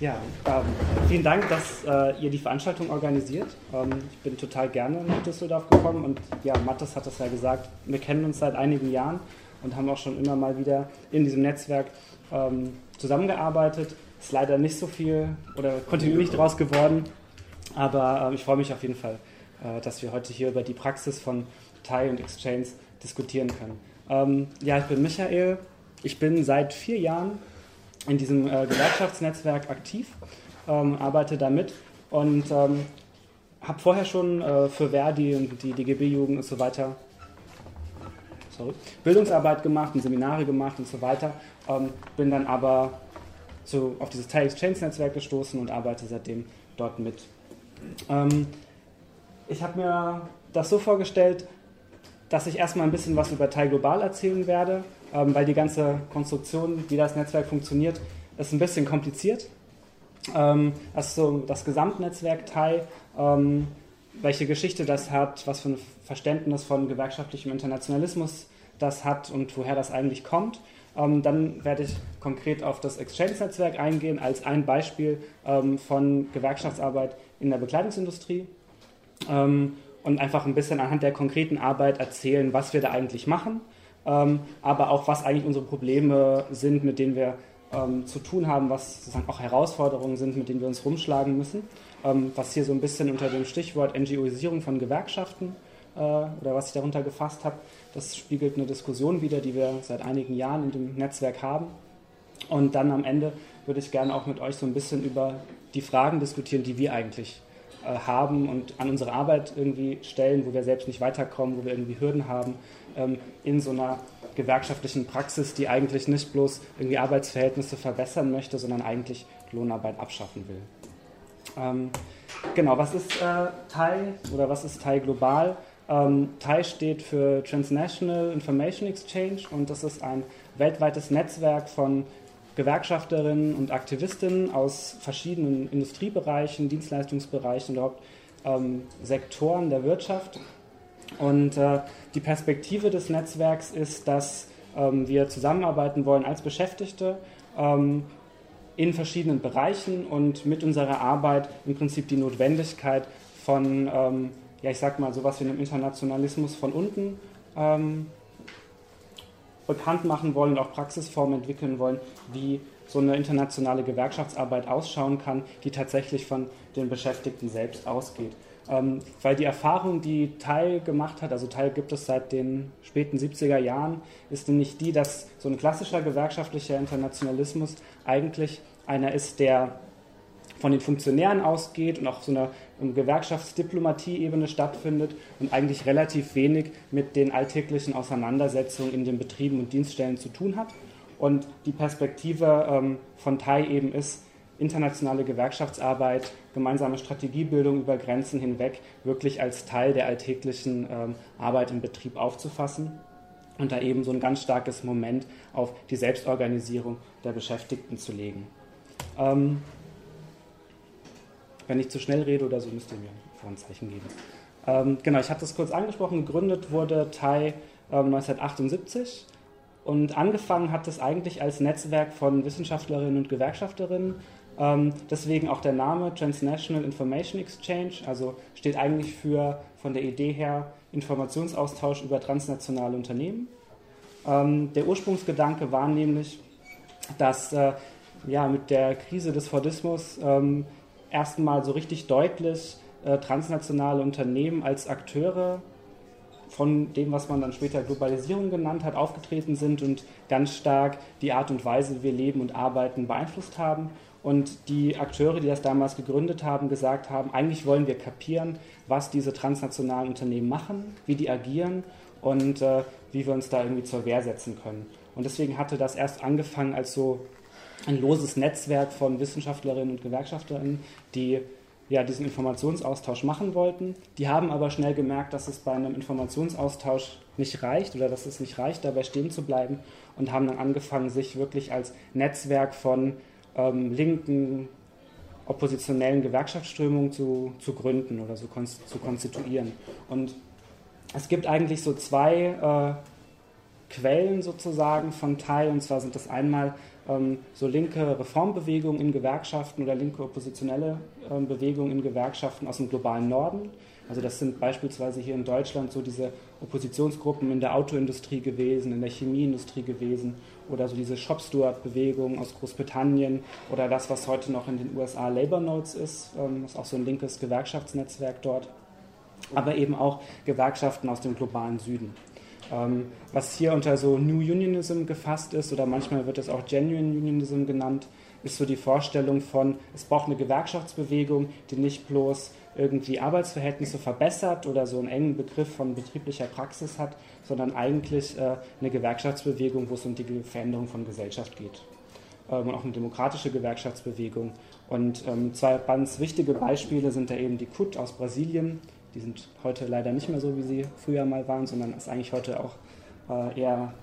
Ja, ähm, vielen Dank, dass äh, ihr die Veranstaltung organisiert. Ähm, ich bin total gerne nach Düsseldorf gekommen und ja, Mathis hat es ja gesagt, wir kennen uns seit einigen Jahren und haben auch schon immer mal wieder in diesem Netzwerk ähm, zusammengearbeitet. Ist leider nicht so viel oder kontinuierlich daraus geworden, aber äh, ich freue mich auf jeden Fall, äh, dass wir heute hier über die Praxis von TIE und Exchange diskutieren können. Ähm, ja, ich bin Michael. Ich bin seit vier Jahren in diesem äh, Gewerkschaftsnetzwerk aktiv, ähm, arbeite damit und ähm, habe vorher schon äh, für Verdi und die DGB-Jugend und so weiter sorry, Bildungsarbeit gemacht und Seminare gemacht und so weiter. Ähm, bin dann aber so auf dieses Tile Exchange Netzwerk gestoßen und arbeite seitdem dort mit. Ähm, ich habe mir das so vorgestellt, dass ich erstmal ein bisschen was über Tile Global erzählen werde, ähm, weil die ganze Konstruktion, wie das Netzwerk funktioniert, ist ein bisschen kompliziert. Ähm, also das Gesamtnetzwerk Tile, ähm, welche Geschichte das hat, was für ein Verständnis von gewerkschaftlichem Internationalismus das hat und woher das eigentlich kommt. Ähm, dann werde ich konkret auf das Exchange-Netzwerk eingehen als ein Beispiel ähm, von Gewerkschaftsarbeit in der Bekleidungsindustrie ähm, und einfach ein bisschen anhand der konkreten Arbeit erzählen, was wir da eigentlich machen, aber auch was eigentlich unsere Probleme sind, mit denen wir ähm, zu tun haben, was sozusagen auch Herausforderungen sind, mit denen wir uns rumschlagen müssen, ähm, was hier so ein bisschen unter dem Stichwort NGOisierung von Gewerkschaften äh, oder was ich darunter gefasst habe, das spiegelt eine Diskussion wider, die wir seit einigen Jahren in dem Netzwerk haben. Und dann am Ende würde ich gerne auch mit euch so ein bisschen über die Fragen diskutieren, die wir eigentlich äh, haben und an unsere Arbeit irgendwie stellen, wo wir selbst nicht weiterkommen, wo wir irgendwie Hürden haben, ähm, in so einer gewerkschaftlichen Praxis, die eigentlich nicht bloß irgendwie Arbeitsverhältnisse verbessern möchte, sondern eigentlich Lohnarbeit abschaffen will. Ähm, genau, was ist äh, TAI oder was ist TAI global? Ähm, TAI steht für Transnational Information Exchange und das ist ein weltweites Netzwerk von Gewerkschafterinnen und Aktivistinnen aus verschiedenen Industriebereichen, Dienstleistungsbereichen und überhaupt ähm, Sektoren der Wirtschaft. Und äh, die Perspektive des Netzwerks ist, dass ähm, wir zusammenarbeiten wollen als Beschäftigte ähm, in verschiedenen Bereichen und mit unserer Arbeit im Prinzip die Notwendigkeit von, ähm, ja, ich sag mal, sowas wie einem Internationalismus von unten ähm, bekannt machen wollen und auch Praxisformen entwickeln wollen, wie so eine internationale Gewerkschaftsarbeit ausschauen kann, die tatsächlich von den Beschäftigten selbst ausgeht. Ähm, weil die Erfahrung, die Teil gemacht hat, also Teil gibt es seit den späten 70er Jahren, ist nämlich die, dass so ein klassischer gewerkschaftlicher Internationalismus eigentlich einer ist, der von den Funktionären ausgeht und auch so einer Gewerkschaftsdiplomatie-Ebene stattfindet und eigentlich relativ wenig mit den alltäglichen Auseinandersetzungen in den Betrieben und Dienststellen zu tun hat. Und die Perspektive ähm, von TAI eben ist, internationale Gewerkschaftsarbeit, gemeinsame Strategiebildung über Grenzen hinweg wirklich als Teil der alltäglichen ähm, Arbeit im Betrieb aufzufassen und da eben so ein ganz starkes Moment auf die Selbstorganisierung der Beschäftigten zu legen. Ähm, wenn ich zu schnell rede oder so, müsst ihr mir ein Zeichen geben. Ähm, genau, ich habe das kurz angesprochen. Gegründet wurde TAI ähm, 1978 und angefangen hat es eigentlich als Netzwerk von Wissenschaftlerinnen und Gewerkschafterinnen. Ähm, deswegen auch der Name Transnational Information Exchange, also steht eigentlich für von der Idee her Informationsaustausch über transnationale Unternehmen. Ähm, der Ursprungsgedanke war nämlich, dass äh, ja, mit der Krise des Fordismus ähm, erstmal so richtig deutlich äh, transnationale Unternehmen als Akteure von dem, was man dann später Globalisierung genannt hat, aufgetreten sind und ganz stark die Art und Weise, wie wir leben und arbeiten, beeinflusst haben. Und die Akteure, die das damals gegründet haben, gesagt haben, eigentlich wollen wir kapieren, was diese transnationalen Unternehmen machen, wie die agieren und äh, wie wir uns da irgendwie zur Wehr setzen können. Und deswegen hatte das erst angefangen als so ein loses Netzwerk von Wissenschaftlerinnen und Gewerkschafterinnen, die ja, diesen Informationsaustausch machen wollten. Die haben aber schnell gemerkt, dass es bei einem Informationsaustausch nicht reicht oder dass es nicht reicht, dabei stehen zu bleiben und haben dann angefangen, sich wirklich als Netzwerk von ähm, linken, oppositionellen Gewerkschaftsströmungen zu, zu gründen oder so zu konstituieren. Und es gibt eigentlich so zwei äh, Quellen sozusagen von TAI. Und zwar sind das einmal so linke Reformbewegungen in Gewerkschaften oder linke oppositionelle ähm, Bewegungen in Gewerkschaften aus dem globalen Norden. Also das sind beispielsweise hier in Deutschland so diese Oppositionsgruppen in der Autoindustrie gewesen, in der Chemieindustrie gewesen oder so diese Shop Steward-Bewegung aus Großbritannien oder das, was heute noch in den USA Labor Notes ist, ähm, das ist auch so ein linkes Gewerkschaftsnetzwerk dort, aber eben auch Gewerkschaften aus dem globalen Süden. Ähm, was hier unter so New Unionism gefasst ist, oder manchmal wird es auch Genuine Unionism genannt, ist so die Vorstellung von, es braucht eine Gewerkschaftsbewegung, die nicht bloß irgendwie Arbeitsverhältnisse verbessert oder so einen engen Begriff von betrieblicher Praxis hat, sondern eigentlich äh, eine Gewerkschaftsbewegung, wo es um die Veränderung von Gesellschaft geht. Ähm, und auch eine demokratische Gewerkschaftsbewegung. Und ähm, zwei ganz wichtige Beispiele sind da eben die KUT aus Brasilien, die sind heute leider nicht mehr so, wie sie früher mal waren, sondern ist eigentlich heute auch äh, eher,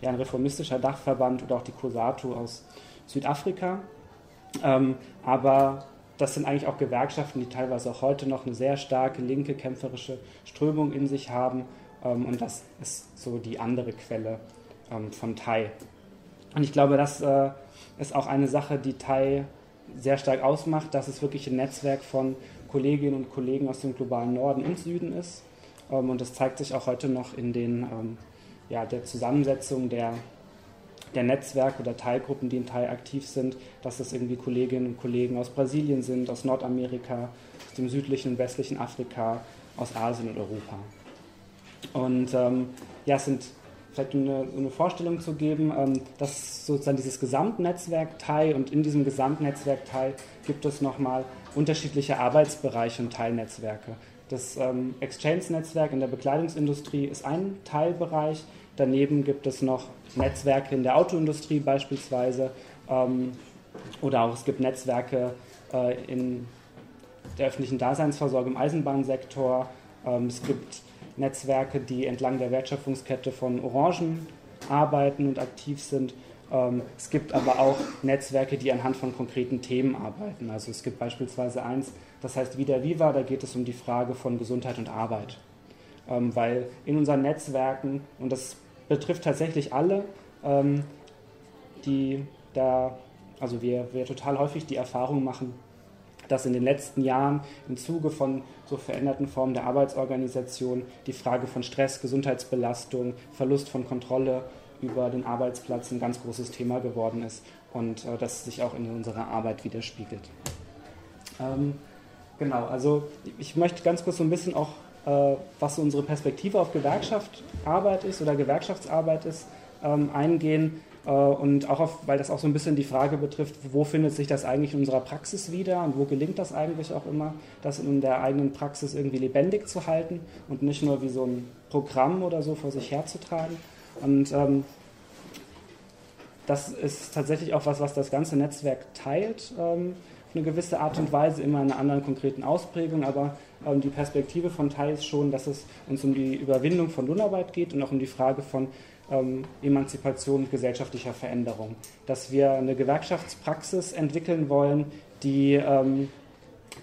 eher ein reformistischer Dachverband oder auch die COSATU aus Südafrika. Ähm, aber das sind eigentlich auch Gewerkschaften, die teilweise auch heute noch eine sehr starke linke kämpferische Strömung in sich haben. Ähm, und das ist so die andere Quelle ähm, von Thai. Und ich glaube, das äh, ist auch eine Sache, die Thai sehr stark ausmacht, dass es wirklich ein Netzwerk von Kolleginnen und Kollegen aus dem globalen Norden und Süden ist. Ähm, und das zeigt sich auch heute noch in den, ähm, ja, der Zusammensetzung der, der Netzwerke oder Teilgruppen, die in Teil aktiv sind, dass es irgendwie Kolleginnen und Kollegen aus Brasilien sind, aus Nordamerika, aus dem südlichen und westlichen Afrika, aus Asien und Europa. Und ähm, ja, es sind vielleicht eine, eine Vorstellung zu geben, ähm, dass sozusagen dieses Gesamtnetzwerk TAI und in diesem Gesamtnetzwerk TAI gibt es nochmal unterschiedliche Arbeitsbereiche und Teilnetzwerke. Das ähm, Exchange-Netzwerk in der Bekleidungsindustrie ist ein Teilbereich. Daneben gibt es noch Netzwerke in der Autoindustrie beispielsweise ähm, oder auch es gibt Netzwerke äh, in der öffentlichen Daseinsvorsorge im Eisenbahnsektor. Ähm, es gibt Netzwerke, die entlang der Wertschöpfungskette von Orangen arbeiten und aktiv sind. Ähm, es gibt aber auch Netzwerke, die anhand von konkreten Themen arbeiten. Also es gibt beispielsweise eins, das heißt Vida Viva, da geht es um die Frage von Gesundheit und Arbeit. Ähm, weil in unseren Netzwerken, und das betrifft tatsächlich alle, ähm, die da, also wir, wir total häufig die Erfahrung machen, dass in den letzten Jahren im Zuge von so veränderten Formen der Arbeitsorganisation die Frage von Stress, Gesundheitsbelastung, Verlust von Kontrolle über den Arbeitsplatz ein ganz großes Thema geworden ist und äh, das sich auch in unserer Arbeit widerspiegelt. Ähm, genau, also ich möchte ganz kurz so ein bisschen auch, äh, was so unsere Perspektive auf Gewerkschaftsarbeit ist oder Gewerkschaftsarbeit ist, ähm, eingehen äh, und auch auf, weil das auch so ein bisschen die Frage betrifft, wo findet sich das eigentlich in unserer Praxis wieder und wo gelingt das eigentlich auch immer, das in der eigenen Praxis irgendwie lebendig zu halten und nicht nur wie so ein Programm oder so vor sich herzutragen. Und ähm, das ist tatsächlich auch was, was das ganze Netzwerk teilt, ähm, auf eine gewisse Art und Weise, immer in einer anderen konkreten Ausprägung, aber ähm, die Perspektive von TAI ist schon, dass es uns um die Überwindung von Lohnarbeit geht und auch um die Frage von ähm, Emanzipation und gesellschaftlicher Veränderung. Dass wir eine Gewerkschaftspraxis entwickeln wollen, die ähm,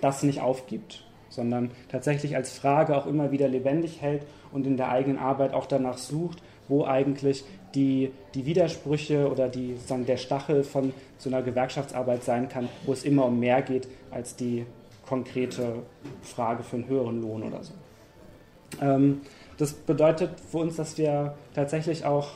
das nicht aufgibt, sondern tatsächlich als Frage auch immer wieder lebendig hält und in der eigenen Arbeit auch danach sucht, wo eigentlich die, die Widersprüche oder die, sozusagen der Stachel von so einer Gewerkschaftsarbeit sein kann, wo es immer um mehr geht als die konkrete Frage für einen höheren Lohn oder so. Ähm, das bedeutet für uns, dass wir tatsächlich auch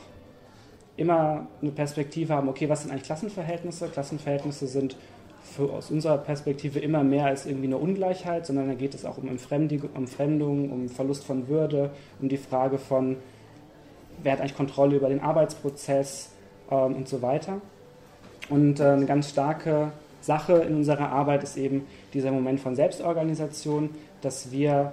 immer eine Perspektive haben, okay, was sind eigentlich Klassenverhältnisse? Klassenverhältnisse sind für, aus unserer Perspektive immer mehr als irgendwie eine Ungleichheit, sondern da geht es auch um Entfremdung, um Verlust von Würde, um die Frage von, wer hat eigentlich Kontrolle über den Arbeitsprozess ähm, und so weiter. Und äh, eine ganz starke Sache in unserer Arbeit ist eben dieser Moment von Selbstorganisation, dass wir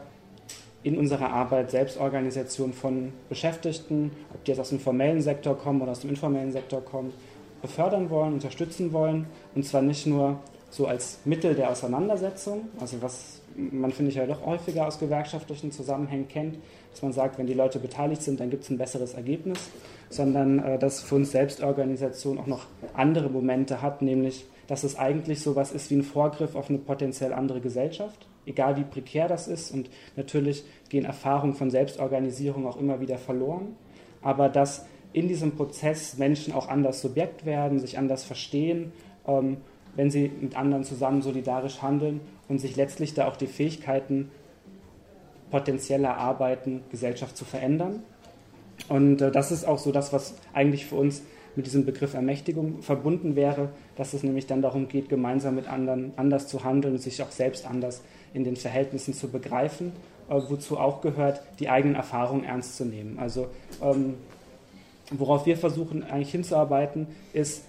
in unserer Arbeit Selbstorganisation von Beschäftigten, ob die jetzt aus dem formellen Sektor kommen oder aus dem informellen Sektor kommen, befördern wollen, unterstützen wollen. Und zwar nicht nur so als Mittel der Auseinandersetzung, also was man, finde ich, ja doch häufiger aus gewerkschaftlichen Zusammenhängen kennt, dass man sagt, wenn die Leute beteiligt sind, dann gibt es ein besseres Ergebnis, sondern äh, dass für uns Selbstorganisation auch noch andere Momente hat, nämlich dass es eigentlich so was ist wie ein Vorgriff auf eine potenziell andere Gesellschaft, egal wie prekär das ist. Und natürlich gehen Erfahrungen von Selbstorganisierung auch immer wieder verloren, aber dass in diesem Prozess Menschen auch anders Subjekt werden, sich anders verstehen, ähm, wenn sie mit anderen zusammen solidarisch handeln und sich letztlich da auch die Fähigkeiten potenziell erarbeiten, Gesellschaft zu verändern. Und äh, das ist auch so das, was eigentlich für uns mit diesem Begriff Ermächtigung verbunden wäre, dass es nämlich dann darum geht, gemeinsam mit anderen anders zu handeln und sich auch selbst anders in den Verhältnissen zu begreifen, äh, wozu auch gehört, die eigenen Erfahrungen ernst zu nehmen. Also ähm, worauf wir versuchen eigentlich hinzuarbeiten, ist,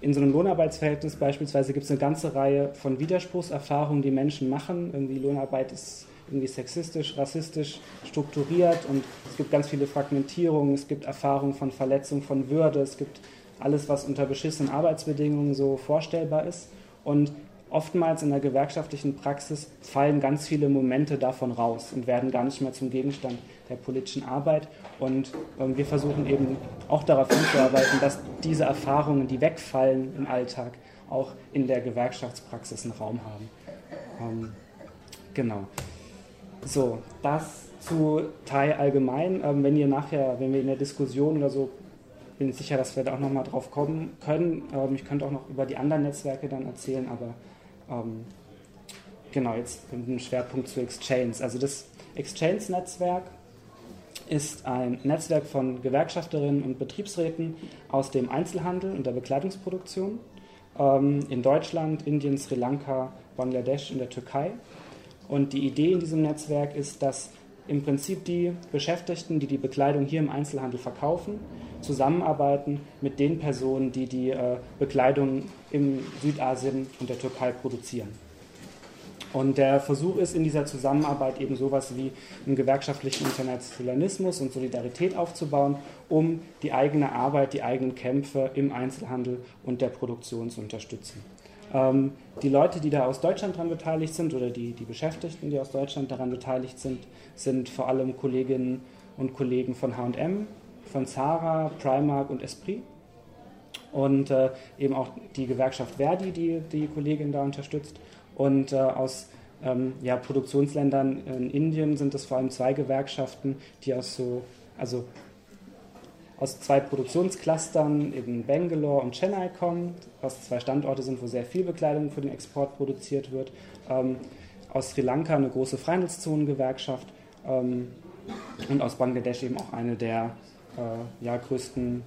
in so einem Lohnarbeitsverhältnis beispielsweise gibt es eine ganze Reihe von Widerspruchserfahrungen, die Menschen machen. Irgendwie Lohnarbeit ist irgendwie sexistisch, rassistisch strukturiert und es gibt ganz viele Fragmentierungen, es gibt Erfahrungen von Verletzung von Würde, es gibt alles, was unter beschissenen Arbeitsbedingungen so vorstellbar ist. Und oftmals in der gewerkschaftlichen Praxis fallen ganz viele Momente davon raus und werden gar nicht mehr zum Gegenstand der politischen Arbeit. Und ähm, wir versuchen eben auch darauf hinzuarbeiten, dass diese Erfahrungen, die wegfallen im Alltag, auch in der Gewerkschaftspraxis einen Raum haben. Ähm, genau. So, das zu Thai allgemein. Ähm, wenn ihr nachher, wenn wir in der Diskussion oder so, bin ich sicher, dass wir da auch nochmal drauf kommen können. Ähm, ich könnte auch noch über die anderen Netzwerke dann erzählen, aber ähm, genau, jetzt einem Schwerpunkt zu Exchange. Also das Exchange-Netzwerk ist ein Netzwerk von Gewerkschafterinnen und Betriebsräten aus dem Einzelhandel und der Bekleidungsproduktion ähm, in Deutschland, Indien, Sri Lanka, Bangladesch und der Türkei. Und die Idee in diesem Netzwerk ist, dass im Prinzip die Beschäftigten, die die Bekleidung hier im Einzelhandel verkaufen, zusammenarbeiten mit den Personen, die die äh, Bekleidung in Südasien und der Türkei produzieren. Und der Versuch ist in dieser Zusammenarbeit eben sowas wie einen gewerkschaftlichen Internationalismus und Solidarität aufzubauen, um die eigene Arbeit, die eigenen Kämpfe im Einzelhandel und der Produktion zu unterstützen. Ähm, die Leute, die da aus Deutschland daran beteiligt sind oder die, die Beschäftigten, die aus Deutschland daran beteiligt sind, sind vor allem Kolleginnen und Kollegen von HM, von Zara, Primark und Esprit. Und äh, eben auch die Gewerkschaft Verdi, die die Kollegin da unterstützt. Und äh, aus ähm, ja, Produktionsländern in Indien sind es vor allem zwei Gewerkschaften, die aus so, also aus zwei Produktionsclustern, eben Bangalore und Chennai kommen, was zwei Standorte sind, wo sehr viel Bekleidung für den Export produziert wird. Ähm, aus Sri Lanka eine große Freihandelszonengewerkschaft ähm, und aus Bangladesch eben auch eine der äh, ja, größten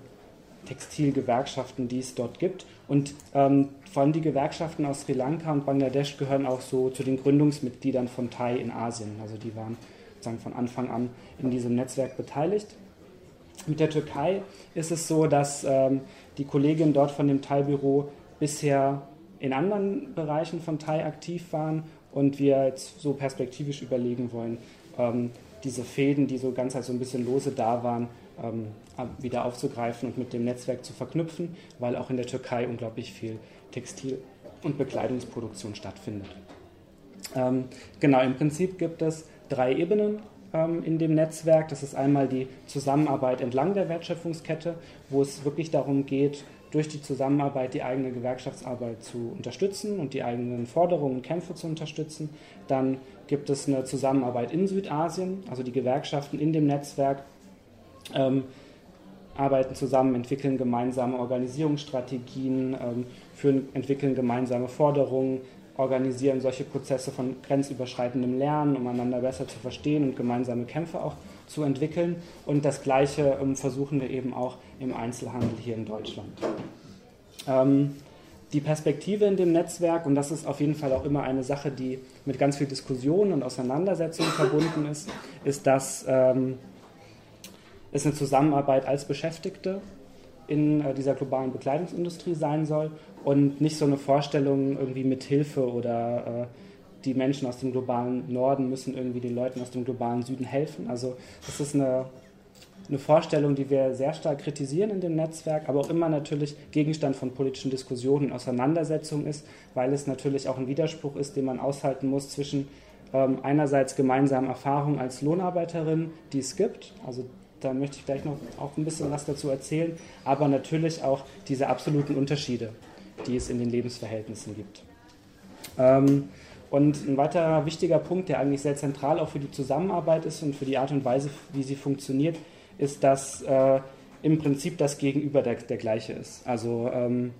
Textilgewerkschaften, die es dort gibt. Und ähm, vor allem die Gewerkschaften aus Sri Lanka und Bangladesch gehören auch so zu den Gründungsmitgliedern von Thai in Asien. Also die waren sozusagen von Anfang an in diesem Netzwerk beteiligt. Mit der Türkei ist es so, dass ähm, die Kolleginnen dort von dem Thai-Büro bisher in anderen Bereichen von Thai aktiv waren und wir jetzt so perspektivisch überlegen wollen, ähm, diese Fäden, die so ganz halt so ein bisschen lose da waren, wieder aufzugreifen und mit dem Netzwerk zu verknüpfen, weil auch in der Türkei unglaublich viel Textil- und Bekleidungsproduktion stattfindet. Ähm, genau, im Prinzip gibt es drei Ebenen ähm, in dem Netzwerk. Das ist einmal die Zusammenarbeit entlang der Wertschöpfungskette, wo es wirklich darum geht, durch die Zusammenarbeit die eigene Gewerkschaftsarbeit zu unterstützen und die eigenen Forderungen und Kämpfe zu unterstützen. Dann gibt es eine Zusammenarbeit in Südasien, also die Gewerkschaften in dem Netzwerk ähm, arbeiten zusammen, entwickeln gemeinsame Organisierungsstrategien, ähm, führen, entwickeln gemeinsame Forderungen, organisieren solche Prozesse von grenzüberschreitendem Lernen, um einander besser zu verstehen und gemeinsame Kämpfe auch zu entwickeln. Und das Gleiche ähm, versuchen wir eben auch im Einzelhandel hier in Deutschland. Ähm, die Perspektive in dem Netzwerk, und das ist auf jeden Fall auch immer eine Sache, die mit ganz viel Diskussion und Auseinandersetzung verbunden ist, ist, dass ähm, es eine Zusammenarbeit als Beschäftigte in äh, dieser globalen Bekleidungsindustrie sein soll und nicht so eine Vorstellung irgendwie mit Hilfe oder äh, die Menschen aus dem globalen Norden müssen irgendwie den Leuten aus dem globalen Süden helfen. Also das ist eine, eine Vorstellung, die wir sehr stark kritisieren in dem Netzwerk, aber auch immer natürlich Gegenstand von politischen Diskussionen und Auseinandersetzungen ist, weil es natürlich auch ein Widerspruch ist, den man aushalten muss zwischen ähm, einerseits gemeinsamen Erfahrungen als Lohnarbeiterin, die es gibt, also da möchte ich gleich noch auch ein bisschen was dazu erzählen, aber natürlich auch diese absoluten Unterschiede, die es in den Lebensverhältnissen gibt. Ähm, und ein weiterer wichtiger Punkt, der eigentlich sehr zentral auch für die Zusammenarbeit ist und für die Art und Weise, wie sie funktioniert, ist, dass äh, im Prinzip das Gegenüber der, der gleiche ist. Also ähm,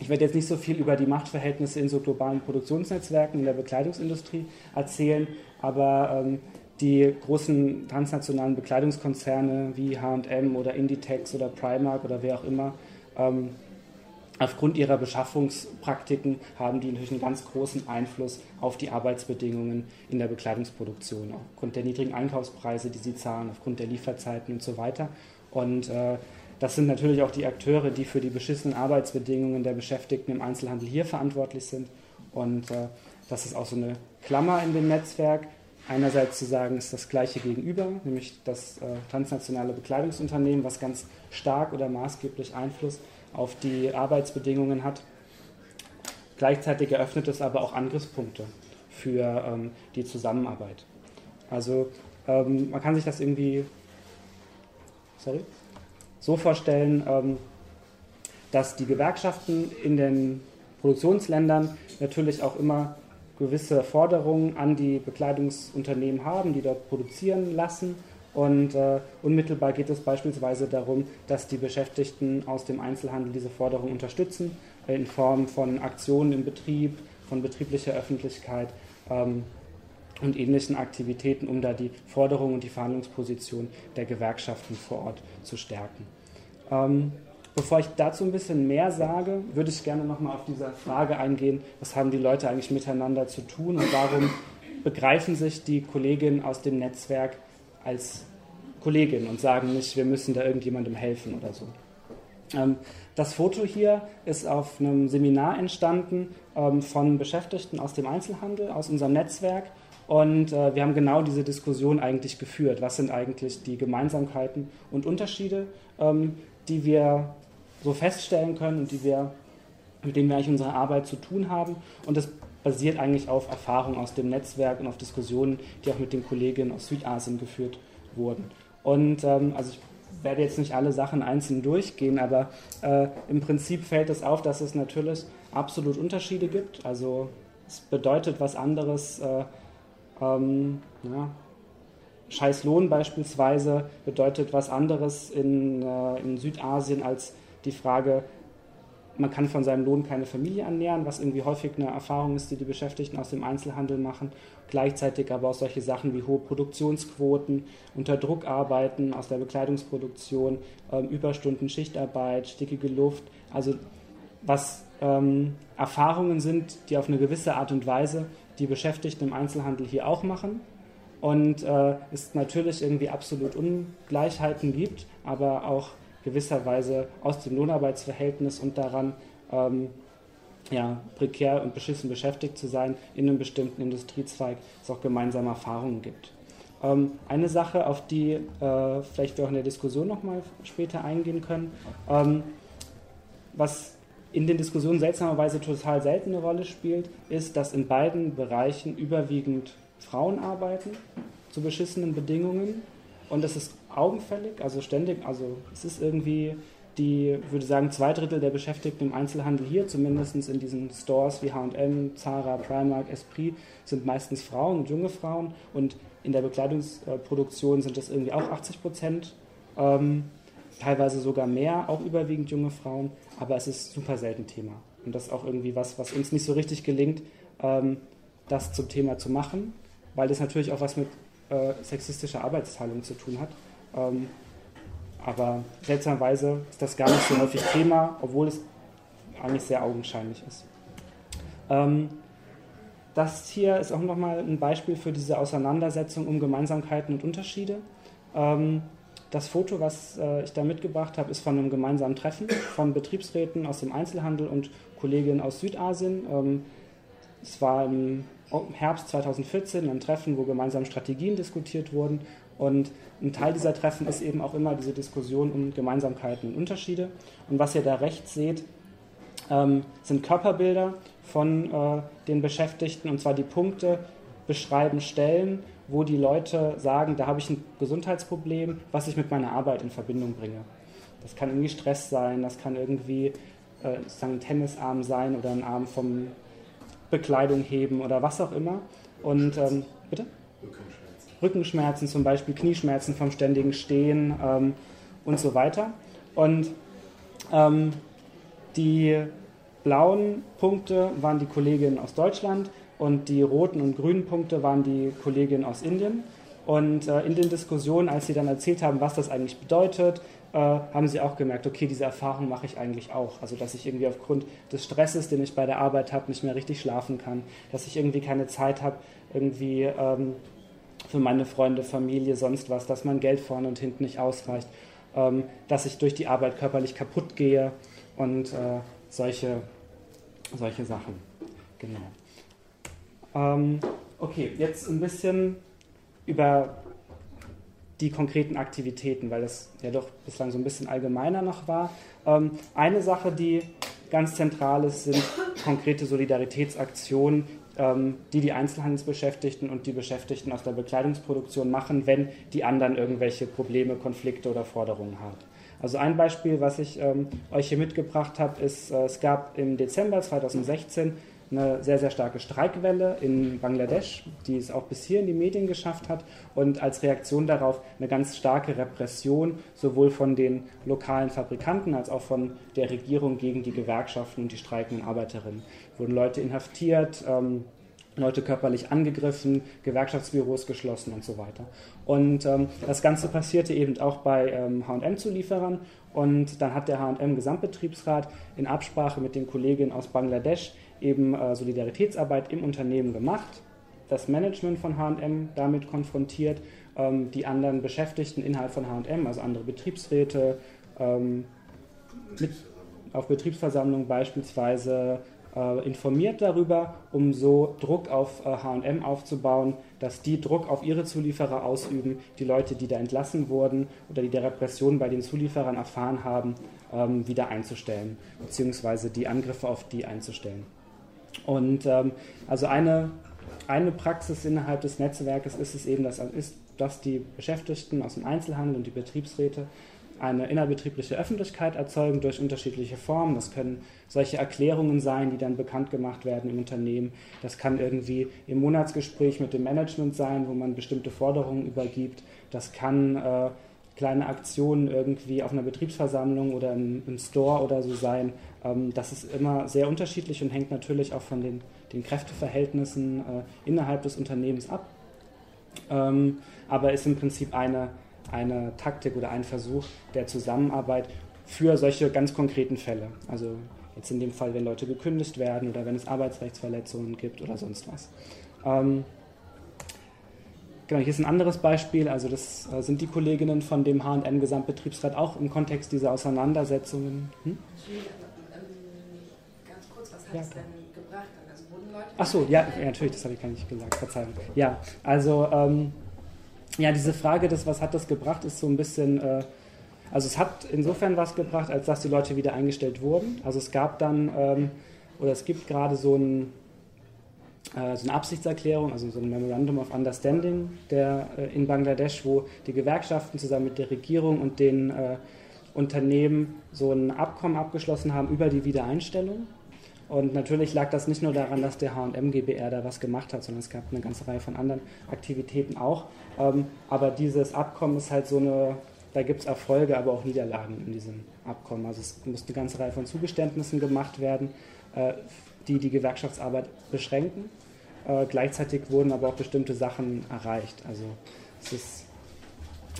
ich werde jetzt nicht so viel über die Machtverhältnisse in so globalen Produktionsnetzwerken in der Bekleidungsindustrie erzählen, aber ähm, die großen transnationalen Bekleidungskonzerne wie HM oder Inditex oder Primark oder wer auch immer, ähm, aufgrund ihrer Beschaffungspraktiken haben die natürlich einen ganz großen Einfluss auf die Arbeitsbedingungen in der Bekleidungsproduktion, aufgrund der niedrigen Einkaufspreise, die sie zahlen, aufgrund der Lieferzeiten und so weiter. Und äh, das sind natürlich auch die Akteure, die für die beschissenen Arbeitsbedingungen der Beschäftigten im Einzelhandel hier verantwortlich sind. Und äh, das ist auch so eine Klammer in dem Netzwerk. Einerseits zu sagen, ist das gleiche gegenüber, nämlich das äh, transnationale Bekleidungsunternehmen, was ganz stark oder maßgeblich Einfluss auf die Arbeitsbedingungen hat. Gleichzeitig eröffnet es aber auch Angriffspunkte für ähm, die Zusammenarbeit. Also ähm, man kann sich das irgendwie sorry, so vorstellen, ähm, dass die Gewerkschaften in den Produktionsländern natürlich auch immer gewisse Forderungen an die Bekleidungsunternehmen haben, die dort produzieren lassen. Und äh, unmittelbar geht es beispielsweise darum, dass die Beschäftigten aus dem Einzelhandel diese Forderungen unterstützen, in Form von Aktionen im Betrieb, von betrieblicher Öffentlichkeit ähm, und ähnlichen Aktivitäten, um da die Forderungen und die Verhandlungsposition der Gewerkschaften vor Ort zu stärken. Ähm, bevor ich dazu ein bisschen mehr sage, würde ich gerne nochmal auf diese Frage eingehen, was haben die Leute eigentlich miteinander zu tun und warum begreifen sich die Kolleginnen aus dem Netzwerk als Kollegin und sagen nicht, wir müssen da irgendjemandem helfen oder so. Ähm, das Foto hier ist auf einem Seminar entstanden ähm, von Beschäftigten aus dem Einzelhandel, aus unserem Netzwerk und äh, wir haben genau diese Diskussion eigentlich geführt. Was sind eigentlich die Gemeinsamkeiten und Unterschiede, ähm, die wir so feststellen können und die wir, mit denen wir eigentlich unsere Arbeit zu tun haben? Und das basiert eigentlich auf Erfahrungen aus dem Netzwerk und auf Diskussionen, die auch mit den Kolleginnen aus Südasien geführt wurden. Und ähm, also ich werde jetzt nicht alle Sachen einzeln durchgehen, aber äh, im Prinzip fällt es auf, dass es natürlich absolut Unterschiede gibt. Also es bedeutet was anderes. Äh, ähm, ja, scheiß beispielsweise bedeutet was anderes in, äh, in Südasien als die Frage, man kann von seinem Lohn keine Familie ernähren, was irgendwie häufig eine Erfahrung ist, die die Beschäftigten aus dem Einzelhandel machen. Gleichzeitig aber auch solche Sachen wie hohe Produktionsquoten, unter Druck arbeiten aus der Bekleidungsproduktion, ähm, Überstunden, Schichtarbeit, stickige Luft. Also was ähm, Erfahrungen sind, die auf eine gewisse Art und Weise die Beschäftigten im Einzelhandel hier auch machen. Und äh, es natürlich irgendwie absolut Ungleichheiten gibt, aber auch gewisserweise aus dem Lohnarbeitsverhältnis und daran, ähm, ja, prekär und beschissen beschäftigt zu sein in einem bestimmten Industriezweig, es auch gemeinsame Erfahrungen gibt. Ähm, eine Sache, auf die äh, vielleicht wir auch in der Diskussion nochmal später eingehen können, ähm, was in den Diskussionen seltsamerweise total selten eine Rolle spielt, ist, dass in beiden Bereichen überwiegend Frauen arbeiten zu beschissenen Bedingungen. Und das ist augenfällig, also ständig, also es ist irgendwie die, würde sagen, zwei Drittel der Beschäftigten im Einzelhandel hier, zumindest in diesen Stores wie HM, Zara, Primark, Esprit, sind meistens Frauen und junge Frauen. Und in der Bekleidungsproduktion sind das irgendwie auch 80 Prozent. Ähm, teilweise sogar mehr, auch überwiegend junge Frauen, aber es ist super selten Thema. Und das ist auch irgendwie was, was uns nicht so richtig gelingt, ähm, das zum Thema zu machen, weil das natürlich auch was mit äh, sexistischer Arbeitsteilung zu tun hat. Ähm, aber seltsamerweise ist das gar nicht so häufig Thema, obwohl es eigentlich sehr augenscheinlich ist. Ähm, das hier ist auch nochmal ein Beispiel für diese Auseinandersetzung um Gemeinsamkeiten und Unterschiede. Ähm, das Foto, was äh, ich da mitgebracht habe, ist von einem gemeinsamen Treffen von Betriebsräten aus dem Einzelhandel und Kolleginnen aus Südasien. Ähm, es war im Herbst 2014 ein Treffen, wo gemeinsam Strategien diskutiert wurden. Und ein Teil dieser Treffen ist eben auch immer diese Diskussion um Gemeinsamkeiten und Unterschiede. Und was ihr da rechts seht, ähm, sind Körperbilder von äh, den Beschäftigten, und zwar die Punkte beschreiben Stellen, wo die Leute sagen, da habe ich ein Gesundheitsproblem, was ich mit meiner Arbeit in Verbindung bringe. Das kann irgendwie Stress sein, das kann irgendwie äh, ein Tennisarm sein oder ein Arm vom Bekleidung heben oder was auch immer. Und ähm, bitte? Rückenschmerzen. Rückenschmerzen zum Beispiel, Knieschmerzen vom ständigen Stehen. Ähm, und so weiter. Und ähm, die blauen Punkte waren die Kolleginnen aus Deutschland und die roten und grünen Punkte waren die Kolleginnen aus Indien. Und äh, in den Diskussionen, als sie dann erzählt haben, was das eigentlich bedeutet, äh, haben sie auch gemerkt, okay, diese Erfahrung mache ich eigentlich auch. Also, dass ich irgendwie aufgrund des Stresses, den ich bei der Arbeit habe, nicht mehr richtig schlafen kann, dass ich irgendwie keine Zeit habe, irgendwie ähm, für meine Freunde, Familie, sonst was, dass mein Geld vorne und hinten nicht ausreicht, ähm, dass ich durch die Arbeit körperlich kaputt gehe und äh, solche, solche Sachen. Genau. Ähm, okay, jetzt ein bisschen über die konkreten Aktivitäten, weil das ja doch bislang so ein bisschen allgemeiner noch war. Ähm, eine Sache, die ganz zentral ist, sind konkrete Solidaritätsaktionen, ähm, die die Einzelhandelsbeschäftigten und die Beschäftigten aus der Bekleidungsproduktion machen, wenn die anderen irgendwelche Probleme, Konflikte oder Forderungen haben. Also ein Beispiel, was ich ähm, euch hier mitgebracht habe, ist, äh, es gab im Dezember 2016 eine sehr, sehr starke Streikwelle in Bangladesch, die es auch bis hier in die Medien geschafft hat und als Reaktion darauf eine ganz starke Repression sowohl von den lokalen Fabrikanten als auch von der Regierung gegen die Gewerkschaften und die streikenden Arbeiterinnen. Wurden Leute inhaftiert, ähm, Leute körperlich angegriffen, Gewerkschaftsbüros geschlossen und so weiter. Und ähm, das Ganze passierte eben auch bei HM-Zulieferern. Und dann hat der HM-Gesamtbetriebsrat in Absprache mit den Kolleginnen aus Bangladesch eben äh, Solidaritätsarbeit im Unternehmen gemacht, das Management von HM damit konfrontiert, ähm, die anderen Beschäftigten innerhalb von HM, also andere Betriebsräte, ähm, mit, auf Betriebsversammlungen beispielsweise äh, informiert darüber, um so Druck auf HM aufzubauen, dass die Druck auf ihre Zulieferer ausüben, die Leute, die da entlassen wurden oder die der Repression bei den Zulieferern erfahren haben, ähm, wieder einzustellen, beziehungsweise die Angriffe auf die einzustellen. Und ähm, also eine, eine Praxis innerhalb des Netzwerkes ist es eben, dass, ist, dass die Beschäftigten aus dem Einzelhandel und die Betriebsräte eine innerbetriebliche Öffentlichkeit erzeugen durch unterschiedliche Formen. Das können solche Erklärungen sein, die dann bekannt gemacht werden im Unternehmen. Das kann irgendwie im Monatsgespräch mit dem Management sein, wo man bestimmte Forderungen übergibt. Das kann äh, kleine Aktionen irgendwie auf einer Betriebsversammlung oder im, im Store oder so sein. Ähm, das ist immer sehr unterschiedlich und hängt natürlich auch von den, den Kräfteverhältnissen äh, innerhalb des Unternehmens ab. Ähm, aber ist im Prinzip eine, eine Taktik oder ein Versuch der Zusammenarbeit für solche ganz konkreten Fälle. Also jetzt in dem Fall, wenn Leute gekündigt werden oder wenn es Arbeitsrechtsverletzungen gibt oder sonst was. Ähm, Genau, hier ist ein anderes Beispiel. Also das äh, sind die Kolleginnen von dem H&M Gesamtbetriebsrat auch im Kontext dieser Auseinandersetzungen. Hm? Ganz kurz, was hat ja. es denn gebracht? Also wurden Leute Ach so, ja, ja natürlich, das habe ich gar nicht gesagt. Verzeihung. Ja, also ähm, ja, diese Frage des, was hat das gebracht, ist so ein bisschen, äh, also es hat insofern was gebracht, als dass die Leute wieder eingestellt wurden. Also es gab dann, ähm, oder es gibt gerade so ein äh, so eine Absichtserklärung, also so ein Memorandum of Understanding der, äh, in Bangladesch, wo die Gewerkschaften zusammen mit der Regierung und den äh, Unternehmen so ein Abkommen abgeschlossen haben über die Wiedereinstellung. Und natürlich lag das nicht nur daran, dass der HM GBR da was gemacht hat, sondern es gab eine ganze Reihe von anderen Aktivitäten auch. Ähm, aber dieses Abkommen ist halt so eine, da gibt es Erfolge, aber auch Niederlagen in diesem Abkommen. Also es muss eine ganze Reihe von Zugeständnissen gemacht werden, äh, die die Gewerkschaftsarbeit beschränken. Äh, gleichzeitig wurden aber auch bestimmte Sachen erreicht. Also es ist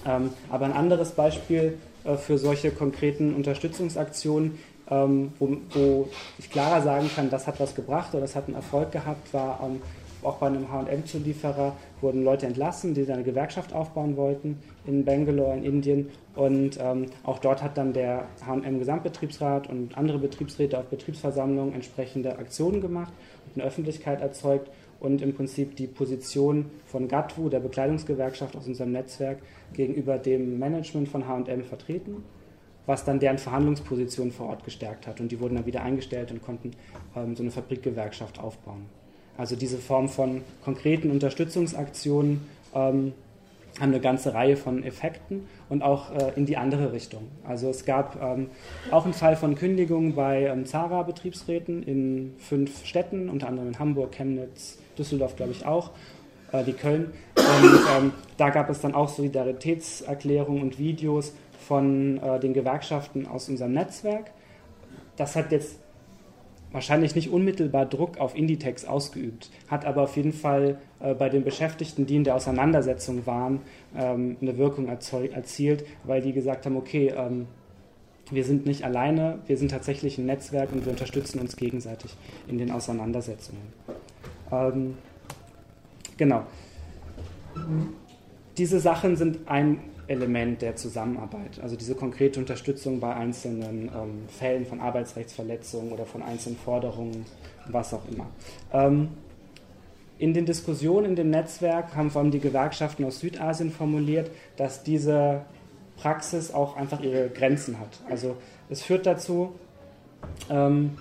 ähm, aber ein anderes Beispiel äh, für solche konkreten Unterstützungsaktionen, ähm, wo, wo, ich klarer sagen kann, das hat was gebracht oder das hat einen Erfolg gehabt, war ähm, auch bei einem HM-Zulieferer wurden Leute entlassen, die eine Gewerkschaft aufbauen wollten in Bangalore in Indien. Und ähm, auch dort hat dann der HM-Gesamtbetriebsrat und andere Betriebsräte auf Betriebsversammlungen entsprechende Aktionen gemacht und eine Öffentlichkeit erzeugt und im Prinzip die Position von GATWU, der Bekleidungsgewerkschaft aus unserem Netzwerk, gegenüber dem Management von HM vertreten, was dann deren Verhandlungsposition vor Ort gestärkt hat. Und die wurden dann wieder eingestellt und konnten ähm, so eine Fabrikgewerkschaft aufbauen. Also diese Form von konkreten Unterstützungsaktionen ähm, haben eine ganze Reihe von Effekten und auch äh, in die andere Richtung. Also es gab ähm, auch einen Fall von Kündigungen bei ähm, Zara-Betriebsräten in fünf Städten, unter anderem in Hamburg, Chemnitz, Düsseldorf, glaube ich auch, äh, wie Köln. Und ähm, da gab es dann auch Solidaritätserklärungen und Videos von äh, den Gewerkschaften aus unserem Netzwerk. Das hat jetzt wahrscheinlich nicht unmittelbar Druck auf Inditex ausgeübt, hat aber auf jeden Fall äh, bei den Beschäftigten, die in der Auseinandersetzung waren, ähm, eine Wirkung erzielt, weil die gesagt haben, okay, ähm, wir sind nicht alleine, wir sind tatsächlich ein Netzwerk und wir unterstützen uns gegenseitig in den Auseinandersetzungen. Ähm, genau. Diese Sachen sind ein Element der Zusammenarbeit. Also diese konkrete Unterstützung bei einzelnen ähm, Fällen von Arbeitsrechtsverletzungen oder von einzelnen Forderungen, was auch immer. Ähm, in den Diskussionen in dem Netzwerk haben vor allem die Gewerkschaften aus Südasien formuliert, dass diese Praxis auch einfach ihre Grenzen hat. Also es führt dazu, ähm,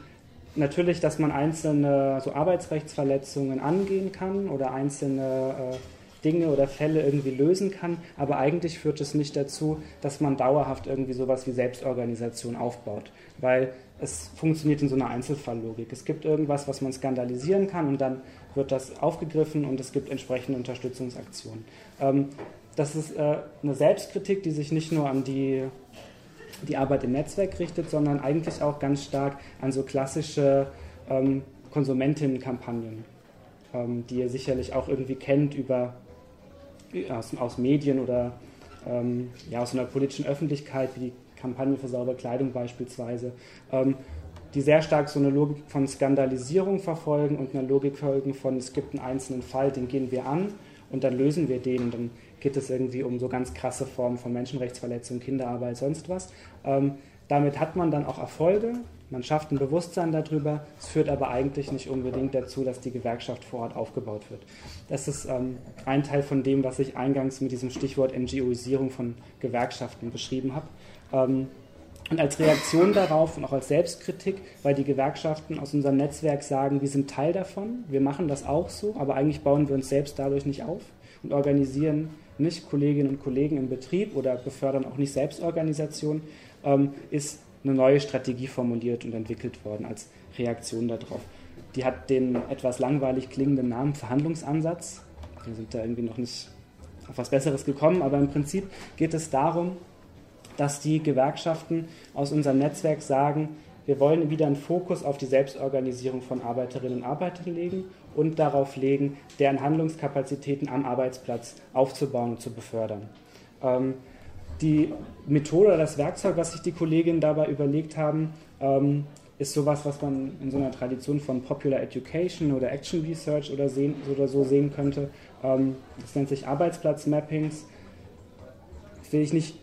natürlich, dass man einzelne so Arbeitsrechtsverletzungen angehen kann oder einzelne äh, Dinge oder Fälle irgendwie lösen kann, aber eigentlich führt es nicht dazu, dass man dauerhaft irgendwie sowas wie Selbstorganisation aufbaut, weil es funktioniert in so einer Einzelfalllogik. Es gibt irgendwas, was man skandalisieren kann und dann wird das aufgegriffen und es gibt entsprechende Unterstützungsaktionen. Ähm, das ist äh, eine Selbstkritik, die sich nicht nur an die, die Arbeit im Netzwerk richtet, sondern eigentlich auch ganz stark an so klassische ähm, Konsumentinnenkampagnen, ähm, die ihr sicherlich auch irgendwie kennt über aus, aus Medien oder ähm, ja, aus einer politischen Öffentlichkeit, wie die Kampagne für saubere Kleidung beispielsweise, ähm, die sehr stark so eine Logik von Skandalisierung verfolgen und eine Logik folgen von, es gibt einen einzelnen Fall, den gehen wir an und dann lösen wir den. Und dann geht es irgendwie um so ganz krasse Formen von Menschenrechtsverletzungen, Kinderarbeit, sonst was. Ähm, damit hat man dann auch Erfolge, man schafft ein Bewusstsein darüber, es führt aber eigentlich nicht unbedingt dazu, dass die Gewerkschaft vor Ort aufgebaut wird. Das ist ähm, ein Teil von dem, was ich eingangs mit diesem Stichwort NGOisierung von Gewerkschaften beschrieben habe. Ähm, und als Reaktion darauf und auch als Selbstkritik, weil die Gewerkschaften aus unserem Netzwerk sagen, wir sind Teil davon, wir machen das auch so, aber eigentlich bauen wir uns selbst dadurch nicht auf und organisieren nicht Kolleginnen und Kollegen im Betrieb oder befördern auch nicht Selbstorganisation, ähm, ist eine neue Strategie formuliert und entwickelt worden als Reaktion darauf. Die hat den etwas langweilig klingenden Namen Verhandlungsansatz. Wir sind da irgendwie noch nicht auf was Besseres gekommen, aber im Prinzip geht es darum, dass die Gewerkschaften aus unserem Netzwerk sagen, wir wollen wieder einen Fokus auf die Selbstorganisierung von Arbeiterinnen und Arbeitern legen und darauf legen, deren Handlungskapazitäten am Arbeitsplatz aufzubauen und zu befördern. Ähm, die Methode oder das Werkzeug, was sich die Kolleginnen dabei überlegt haben, ähm, ist sowas, was man in so einer Tradition von Popular Education oder Action Research oder, sehen, oder so sehen könnte. Ähm, das nennt sich Arbeitsplatzmappings. Will ich nicht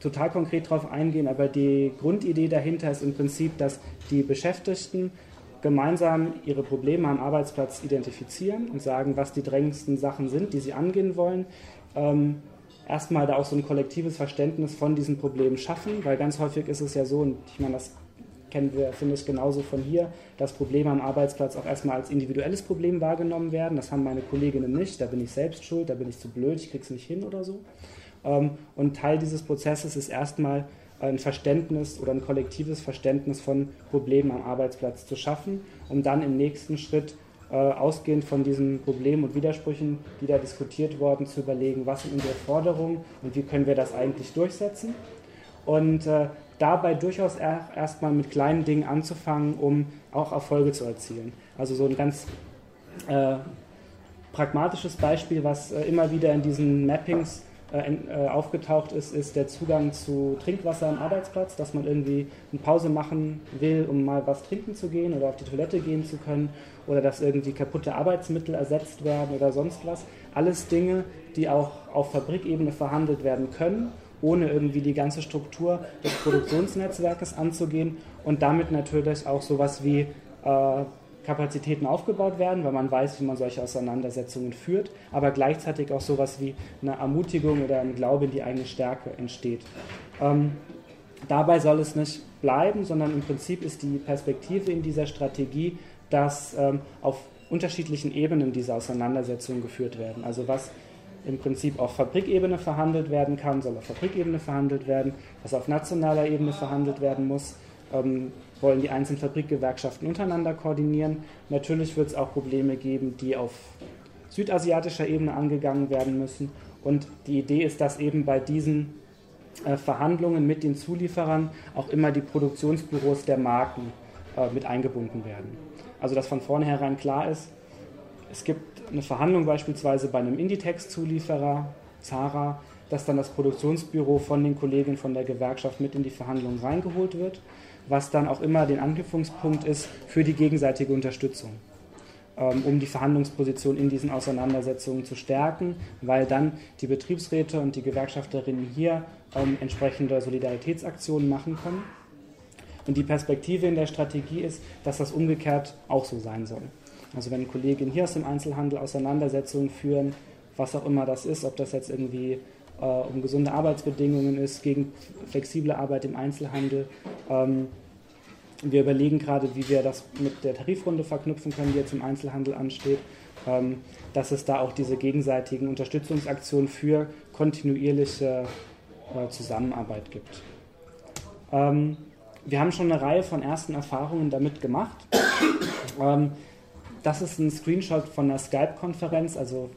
total konkret darauf eingehen, aber die Grundidee dahinter ist im Prinzip, dass die Beschäftigten gemeinsam ihre Probleme am Arbeitsplatz identifizieren und sagen, was die drängendsten Sachen sind, die sie angehen wollen. Ähm, erstmal da auch so ein kollektives Verständnis von diesen Problemen schaffen, weil ganz häufig ist es ja so, und ich meine, das kennen wir, finde ich, genauso von hier, dass Probleme am Arbeitsplatz auch erstmal als individuelles Problem wahrgenommen werden. Das haben meine Kolleginnen nicht, da bin ich selbst schuld, da bin ich zu blöd, ich krieg's nicht hin oder so. Ähm, und Teil dieses Prozesses ist erstmal ein Verständnis oder ein kollektives Verständnis von Problemen am Arbeitsplatz zu schaffen, um dann im nächsten Schritt äh, ausgehend von diesen Problemen und Widersprüchen, die da diskutiert wurden, zu überlegen, was sind unsere Forderungen und wie können wir das eigentlich durchsetzen. Und äh, dabei durchaus erstmal mit kleinen Dingen anzufangen, um auch Erfolge zu erzielen. Also so ein ganz äh, pragmatisches Beispiel, was äh, immer wieder in diesen Mappings äh, aufgetaucht ist, ist der Zugang zu Trinkwasser am Arbeitsplatz, dass man irgendwie eine Pause machen will, um mal was trinken zu gehen oder auf die Toilette gehen zu können oder dass irgendwie kaputte Arbeitsmittel ersetzt werden oder sonst was. Alles Dinge, die auch auf Fabrikebene verhandelt werden können, ohne irgendwie die ganze Struktur des Produktionsnetzwerkes anzugehen und damit natürlich auch sowas wie äh, Kapazitäten aufgebaut werden, weil man weiß, wie man solche Auseinandersetzungen führt, aber gleichzeitig auch sowas wie eine Ermutigung oder ein Glaube in die eigene Stärke entsteht. Ähm, dabei soll es nicht bleiben, sondern im Prinzip ist die Perspektive in dieser Strategie, dass ähm, auf unterschiedlichen Ebenen diese Auseinandersetzungen geführt werden. Also was im Prinzip auf Fabrikebene verhandelt werden kann, soll auf Fabrikebene verhandelt werden, was auf nationaler Ebene verhandelt werden muss, ähm, wollen die einzelnen Fabrikgewerkschaften untereinander koordinieren. Natürlich wird es auch Probleme geben, die auf südasiatischer Ebene angegangen werden müssen. Und die Idee ist, dass eben bei diesen äh, Verhandlungen mit den Zulieferern auch immer die Produktionsbüros der Marken äh, mit eingebunden werden. Also dass von vornherein klar ist, es gibt eine Verhandlung beispielsweise bei einem Inditex-Zulieferer, Zara, dass dann das Produktionsbüro von den Kollegen von der Gewerkschaft mit in die Verhandlungen reingeholt wird, was dann auch immer den Anknüpfungspunkt ist für die gegenseitige Unterstützung, ähm, um die Verhandlungsposition in diesen Auseinandersetzungen zu stärken, weil dann die Betriebsräte und die Gewerkschafterinnen hier ähm, entsprechende Solidaritätsaktionen machen können. Und die Perspektive in der Strategie ist, dass das umgekehrt auch so sein soll. Also wenn Kolleginnen hier aus dem Einzelhandel Auseinandersetzungen führen, was auch immer das ist, ob das jetzt irgendwie um gesunde Arbeitsbedingungen ist, gegen flexible Arbeit im Einzelhandel. Ähm, wir überlegen gerade, wie wir das mit der Tarifrunde verknüpfen können, die jetzt im Einzelhandel ansteht, ähm, dass es da auch diese gegenseitigen Unterstützungsaktionen für kontinuierliche äh, Zusammenarbeit gibt. Ähm, wir haben schon eine Reihe von ersten Erfahrungen damit gemacht. Das ist ein Screenshot von einer Skype-Konferenz. Also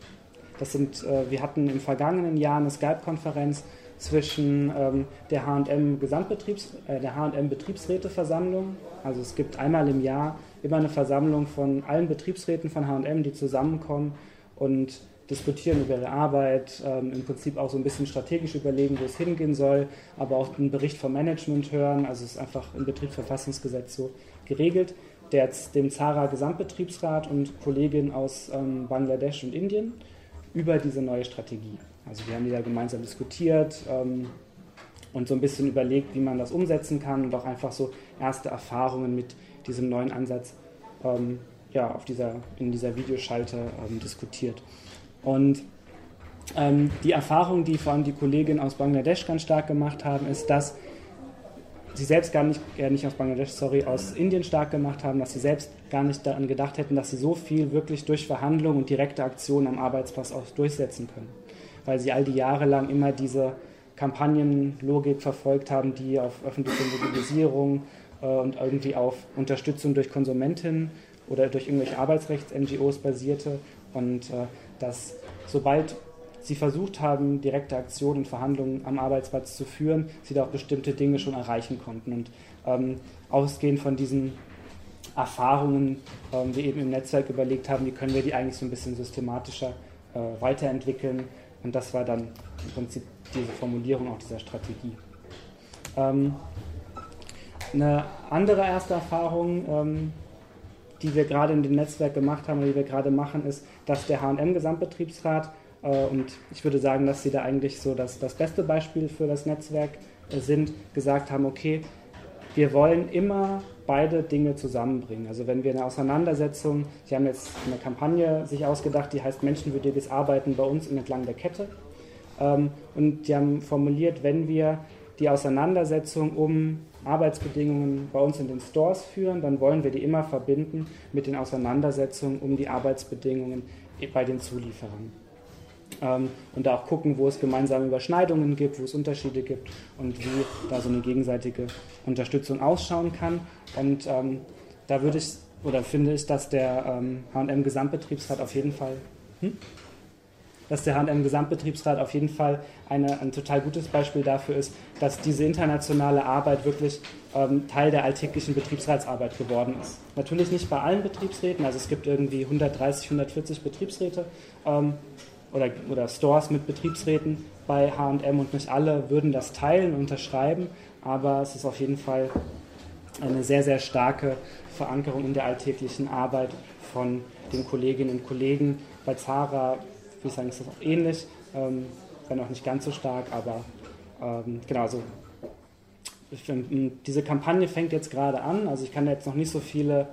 das sind, äh, wir hatten im vergangenen Jahr eine Skype-Konferenz zwischen ähm, der H&M Gesamtbetriebs, äh, der H&M Betriebsräteversammlung. Also es gibt einmal im Jahr immer eine Versammlung von allen Betriebsräten von H&M, die zusammenkommen und diskutieren über ihre Arbeit, ähm, im Prinzip auch so ein bisschen strategisch überlegen, wo es hingehen soll, aber auch einen Bericht vom Management hören. Also es ist einfach im Betriebsverfassungsgesetz so geregelt der, dem Zara Gesamtbetriebsrat und Kolleginnen aus ähm, Bangladesch und Indien über diese neue Strategie. Also wir haben die da gemeinsam diskutiert ähm, und so ein bisschen überlegt, wie man das umsetzen kann und auch einfach so erste Erfahrungen mit diesem neuen Ansatz ähm, ja, auf dieser, in dieser Videoschalte ähm, diskutiert. Und ähm, die Erfahrung, die vor allem die Kolleginnen aus Bangladesch ganz stark gemacht haben, ist, dass sie selbst gar nicht, äh, nicht aus Bangladesch, sorry, aus Indien stark gemacht haben, dass sie selbst gar nicht daran gedacht hätten, dass sie so viel wirklich durch Verhandlungen und direkte Aktionen am Arbeitsplatz auch durchsetzen können. Weil sie all die Jahre lang immer diese Kampagnenlogik verfolgt haben, die auf öffentliche Mobilisierung äh, und irgendwie auf Unterstützung durch Konsumentinnen oder durch irgendwelche Arbeitsrechts-NGOs basierte. Und äh, dass sobald sie versucht haben, direkte Aktionen und Verhandlungen am Arbeitsplatz zu führen, sie da auch bestimmte Dinge schon erreichen konnten. Und ähm, ausgehend von diesen Erfahrungen, ähm, wir eben im Netzwerk überlegt haben, wie können wir die eigentlich so ein bisschen systematischer äh, weiterentwickeln. Und das war dann im Prinzip diese Formulierung auch dieser Strategie. Ähm, eine andere erste Erfahrung, ähm, die wir gerade in dem Netzwerk gemacht haben oder die wir gerade machen, ist, dass der HM-Gesamtbetriebsrat äh, und ich würde sagen, dass sie da eigentlich so das, das beste Beispiel für das Netzwerk äh, sind, gesagt haben, okay, wir wollen immer beide Dinge zusammenbringen. Also wenn wir eine Auseinandersetzung, Sie haben jetzt eine Kampagne sich ausgedacht, die heißt Menschenwürdiges Arbeiten bei uns entlang der Kette. Ähm, und die haben formuliert, wenn wir die Auseinandersetzung um Arbeitsbedingungen bei uns in den Stores führen, dann wollen wir die immer verbinden mit den Auseinandersetzungen um die Arbeitsbedingungen bei den Zulieferern und da auch gucken, wo es gemeinsame Überschneidungen gibt, wo es Unterschiede gibt und wie da so eine gegenseitige Unterstützung ausschauen kann. Und ähm, da würde ich oder finde ich, dass der ähm, H&M Gesamtbetriebsrat auf jeden Fall hm? dass der H&M Gesamtbetriebsrat auf jeden Fall eine, ein total gutes Beispiel dafür ist, dass diese internationale Arbeit wirklich ähm, Teil der alltäglichen Betriebsratsarbeit geworden ist. Natürlich nicht bei allen Betriebsräten, also es gibt irgendwie 130, 140 Betriebsräte, ähm, oder, oder Stores mit Betriebsräten bei HM und nicht alle würden das teilen und unterschreiben, aber es ist auf jeden Fall eine sehr, sehr starke Verankerung in der alltäglichen Arbeit von den Kolleginnen und Kollegen. Bei Zara, wie ich sagen, ist das auch ähnlich, ähm, wenn auch nicht ganz so stark, aber ähm, genau, also diese Kampagne fängt jetzt gerade an, also ich kann jetzt noch nicht so viele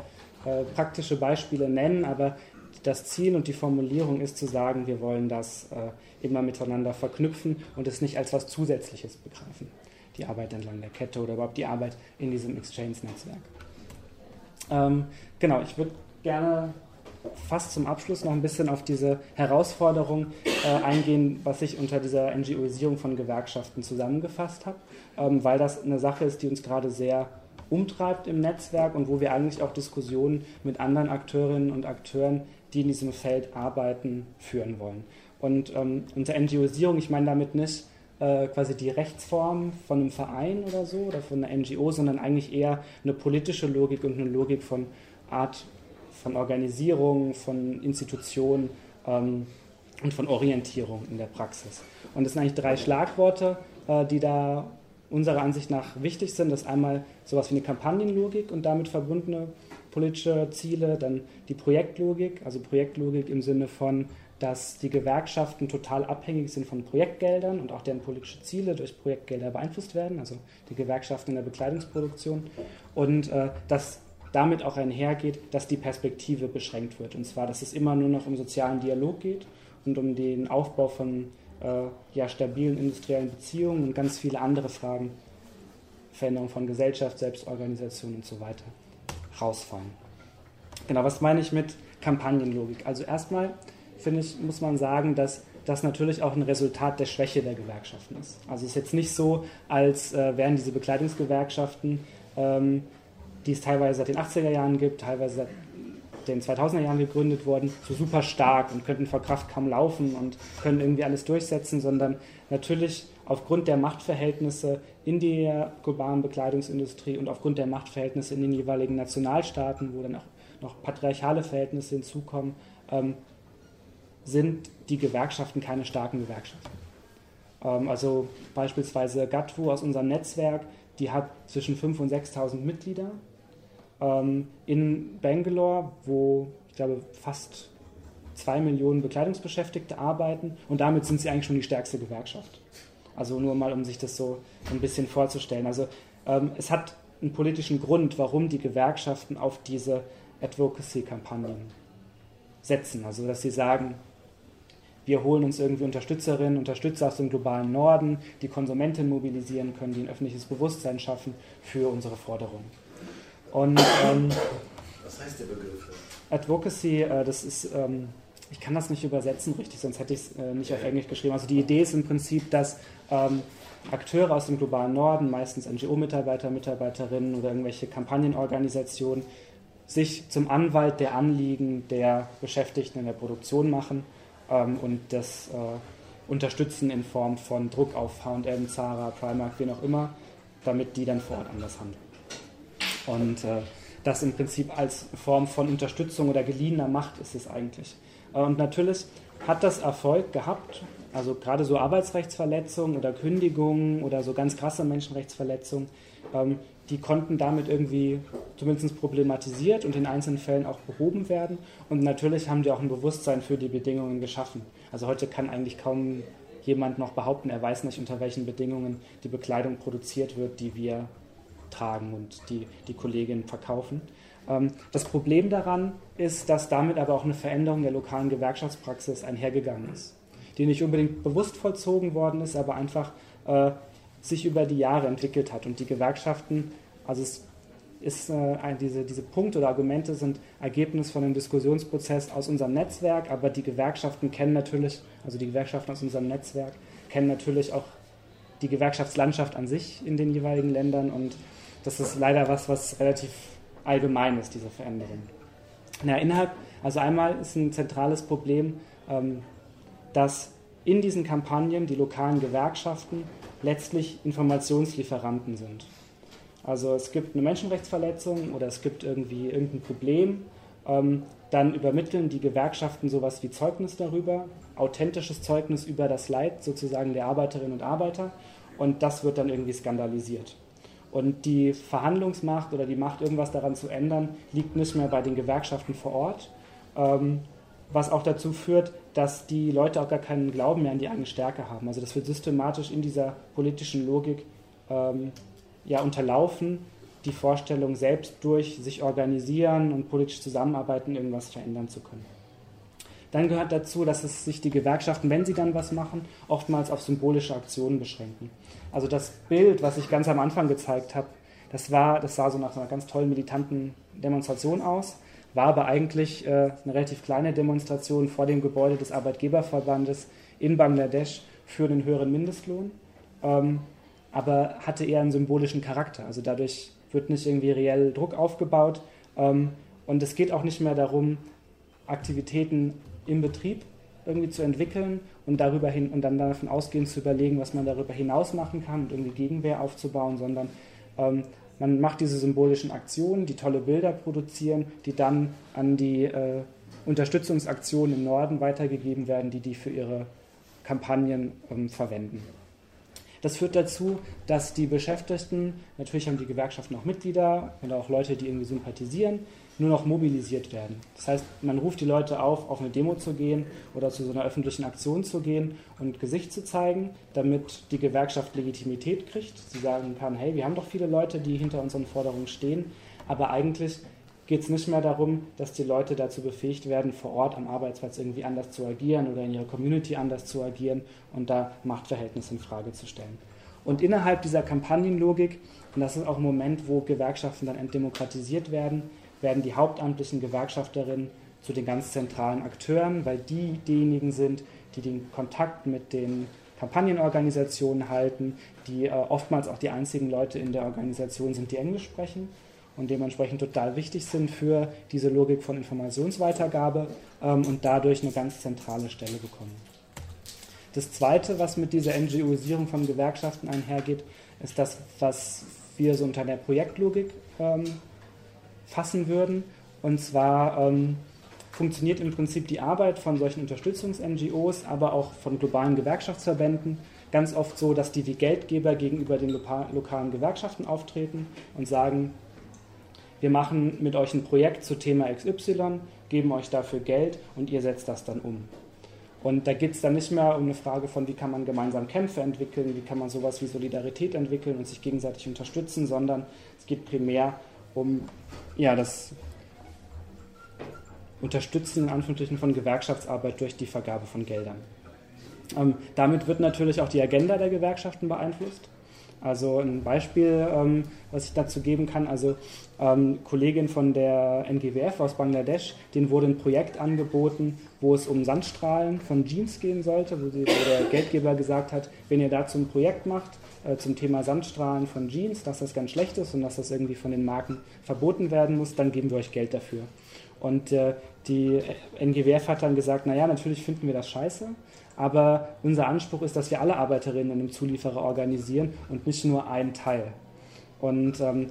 äh, praktische Beispiele nennen, aber das Ziel und die Formulierung ist zu sagen, wir wollen das äh, immer miteinander verknüpfen und es nicht als was Zusätzliches begreifen. Die Arbeit entlang der Kette oder überhaupt die Arbeit in diesem Exchange-Netzwerk. Ähm, genau, ich würde gerne fast zum Abschluss noch ein bisschen auf diese Herausforderung äh, eingehen, was ich unter dieser NGOisierung von Gewerkschaften zusammengefasst habe, ähm, weil das eine Sache ist, die uns gerade sehr umtreibt im Netzwerk und wo wir eigentlich auch Diskussionen mit anderen Akteurinnen und Akteuren die in diesem Feld arbeiten, führen wollen. Und ähm, unter NGOisierung, ich meine damit nicht äh, quasi die Rechtsform von einem Verein oder so oder von einer NGO, sondern eigentlich eher eine politische Logik und eine Logik von Art von Organisierung, von Institutionen ähm, und von Orientierung in der Praxis. Und das sind eigentlich drei Schlagworte, äh, die da unserer Ansicht nach wichtig sind. Das ist einmal sowas wie eine Kampagnenlogik und damit verbundene politische Ziele, dann die Projektlogik, also Projektlogik im Sinne von, dass die Gewerkschaften total abhängig sind von Projektgeldern und auch deren politische Ziele durch Projektgelder beeinflusst werden, also die Gewerkschaften in der Bekleidungsproduktion und äh, dass damit auch einhergeht, dass die Perspektive beschränkt wird. Und zwar, dass es immer nur noch um sozialen Dialog geht und um den Aufbau von äh, ja, stabilen industriellen Beziehungen und ganz viele andere Fragen, Veränderung von Gesellschaft, Selbstorganisation und so weiter, rausfallen. Genau, was meine ich mit Kampagnenlogik? Also erstmal, finde ich, muss man sagen, dass das natürlich auch ein Resultat der Schwäche der Gewerkschaften ist. Also es ist jetzt nicht so, als äh, wären diese Bekleidungsgewerkschaften, ähm, die es teilweise seit den 80er Jahren gibt, teilweise seit den 2000er Jahren gegründet worden, so super stark und könnten vor Kraft kaum laufen und können irgendwie alles durchsetzen, sondern natürlich aufgrund der Machtverhältnisse in der globalen Bekleidungsindustrie und aufgrund der Machtverhältnisse in den jeweiligen Nationalstaaten, wo dann auch noch patriarchale Verhältnisse hinzukommen, ähm, sind die Gewerkschaften keine starken Gewerkschaften. Ähm, also beispielsweise GATWO aus unserem Netzwerk, die hat zwischen 5.000 und 6.000 Mitglieder ähm, in Bangalore, wo ich glaube fast zwei Millionen Bekleidungsbeschäftigte arbeiten und damit sind sie eigentlich schon die stärkste Gewerkschaft. Also nur mal, um sich das so ein bisschen vorzustellen. Also ähm, es hat einen politischen Grund, warum die Gewerkschaften auf diese Advocacy-Kampagnen setzen. Also dass sie sagen, wir holen uns irgendwie Unterstützerinnen, Unterstützer aus dem globalen Norden, die Konsumenten mobilisieren können, die ein öffentliches Bewusstsein schaffen für unsere Forderungen. Und, ähm, Was heißt der Begriff? Advocacy, äh, das ist, ähm, ich kann das nicht übersetzen richtig, sonst hätte ich es äh, nicht auf Englisch geschrieben. Also die Idee ist im Prinzip, dass ähm, Akteure aus dem globalen Norden, meistens NGO-Mitarbeiter, Mitarbeiterinnen oder irgendwelche Kampagnenorganisationen, sich zum Anwalt der Anliegen der Beschäftigten in der Produktion machen ähm, und das äh, unterstützen in Form von Druck auf H&M, Zara, Primark, wen auch immer, damit die dann vor Ort anders handeln. Und äh, das im Prinzip als Form von Unterstützung oder geliehener Macht ist es eigentlich. Und natürlich hat das Erfolg gehabt, also gerade so Arbeitsrechtsverletzungen oder Kündigungen oder so ganz krasse Menschenrechtsverletzungen, ähm, die konnten damit irgendwie zumindest problematisiert und in einzelnen Fällen auch behoben werden. Und natürlich haben die auch ein Bewusstsein für die Bedingungen geschaffen. Also heute kann eigentlich kaum jemand noch behaupten, er weiß nicht, unter welchen Bedingungen die Bekleidung produziert wird, die wir tragen und die, die Kolleginnen verkaufen. Ähm, das Problem daran ist, dass damit aber auch eine Veränderung der lokalen Gewerkschaftspraxis einhergegangen ist, die nicht unbedingt bewusst vollzogen worden ist, aber einfach äh, sich über die Jahre entwickelt hat. Und die Gewerkschaften, also es ist äh, diese, diese Punkte oder Argumente sind Ergebnis von einem Diskussionsprozess aus unserem Netzwerk, aber die Gewerkschaften kennen natürlich, also die Gewerkschaften aus unserem Netzwerk kennen natürlich auch die Gewerkschaftslandschaft an sich in den jeweiligen Ländern und das ist leider was, was relativ allgemein ist, diese Veränderung. Na, innerhalb, also einmal ist ein zentrales Problem, ähm, dass in diesen Kampagnen die lokalen Gewerkschaften letztlich Informationslieferanten sind. Also es gibt eine Menschenrechtsverletzung oder es gibt irgendwie irgendein Problem, ähm, dann übermitteln die Gewerkschaften sowas wie Zeugnis darüber, authentisches Zeugnis über das Leid sozusagen der Arbeiterinnen und Arbeiter und das wird dann irgendwie skandalisiert. Und die Verhandlungsmacht oder die Macht, irgendwas daran zu ändern, liegt nicht mehr bei den Gewerkschaften vor Ort. Ähm, was auch dazu führt, dass die Leute auch gar keinen Glauben mehr an die eigene Stärke haben. Also das wird systematisch in dieser politischen Logik ähm, ja, unterlaufen, die Vorstellung, selbst durch sich organisieren und politisch zusammenarbeiten, irgendwas verändern zu können. Dann gehört dazu, dass es sich die Gewerkschaften, wenn sie dann was machen, oftmals auf symbolische Aktionen beschränken. Also das Bild, was ich ganz am Anfang gezeigt habe, das, war, das sah so nach einer ganz tollen militanten Demonstration aus, war aber eigentlich äh, eine relativ kleine Demonstration vor dem Gebäude des Arbeitgeberverbandes in Bangladesch für den höheren Mindestlohn, ähm, aber hatte eher einen symbolischen Charakter. Also dadurch wird nicht irgendwie reell Druck aufgebaut ähm, und es geht auch nicht mehr darum, Aktivitäten im Betrieb irgendwie zu entwickeln und darüber hin und dann davon ausgehend zu überlegen, was man darüber hinaus machen kann und irgendwie Gegenwehr aufzubauen, sondern ähm, man macht diese symbolischen Aktionen, die tolle Bilder produzieren, die dann an die äh, Unterstützungsaktionen im Norden weitergegeben werden, die die für ihre Kampagnen ähm, verwenden. Das führt dazu, dass die Beschäftigten, natürlich haben die Gewerkschaften auch Mitglieder oder auch Leute, die irgendwie sympathisieren, nur noch mobilisiert werden. Das heißt, man ruft die Leute auf, auf eine Demo zu gehen oder zu so einer öffentlichen Aktion zu gehen und Gesicht zu zeigen, damit die Gewerkschaft Legitimität kriegt. Sie sagen kann, hey, wir haben doch viele Leute, die hinter unseren Forderungen stehen, aber eigentlich geht es nicht mehr darum, dass die Leute dazu befähigt werden, vor Ort am Arbeitsplatz irgendwie anders zu agieren oder in ihrer Community anders zu agieren und da Machtverhältnisse in Frage zu stellen. Und innerhalb dieser Kampagnenlogik, und das ist auch ein Moment, wo Gewerkschaften dann entdemokratisiert werden, werden die hauptamtlichen Gewerkschafterinnen zu den ganz zentralen Akteuren, weil die diejenigen sind, die den Kontakt mit den Kampagnenorganisationen halten, die äh, oftmals auch die einzigen Leute in der Organisation sind, die Englisch sprechen und dementsprechend total wichtig sind für diese Logik von Informationsweitergabe ähm, und dadurch eine ganz zentrale Stelle bekommen. Das Zweite, was mit dieser NGOisierung von Gewerkschaften einhergeht, ist das, was wir so unter der Projektlogik ähm, fassen würden. Und zwar ähm, funktioniert im Prinzip die Arbeit von solchen Unterstützungs-NGOs, aber auch von globalen Gewerkschaftsverbänden ganz oft so, dass die wie Geldgeber gegenüber den lokalen Gewerkschaften auftreten und sagen, wir machen mit euch ein Projekt zu Thema XY, geben euch dafür Geld und ihr setzt das dann um. Und da geht es dann nicht mehr um eine Frage von, wie kann man gemeinsam Kämpfe entwickeln, wie kann man sowas wie Solidarität entwickeln und sich gegenseitig unterstützen, sondern es geht primär um ja, das Unterstützen in Anführungsstrichen von Gewerkschaftsarbeit durch die Vergabe von Geldern. Ähm, damit wird natürlich auch die Agenda der Gewerkschaften beeinflusst. Also ein Beispiel, ähm, was ich dazu geben kann, also ähm, Kollegin von der NGWF aus Bangladesch, denen wurde ein Projekt angeboten, wo es um Sandstrahlen von Jeans gehen sollte, wo, sie, wo der Geldgeber gesagt hat, wenn ihr dazu ein Projekt macht äh, zum Thema Sandstrahlen von Jeans, dass das ganz schlecht ist und dass das irgendwie von den Marken verboten werden muss, dann geben wir euch Geld dafür. Und äh, die NGWF hat dann gesagt, naja, natürlich finden wir das scheiße, aber unser Anspruch ist, dass wir alle Arbeiterinnen in einem Zulieferer organisieren und nicht nur einen Teil. Und ähm,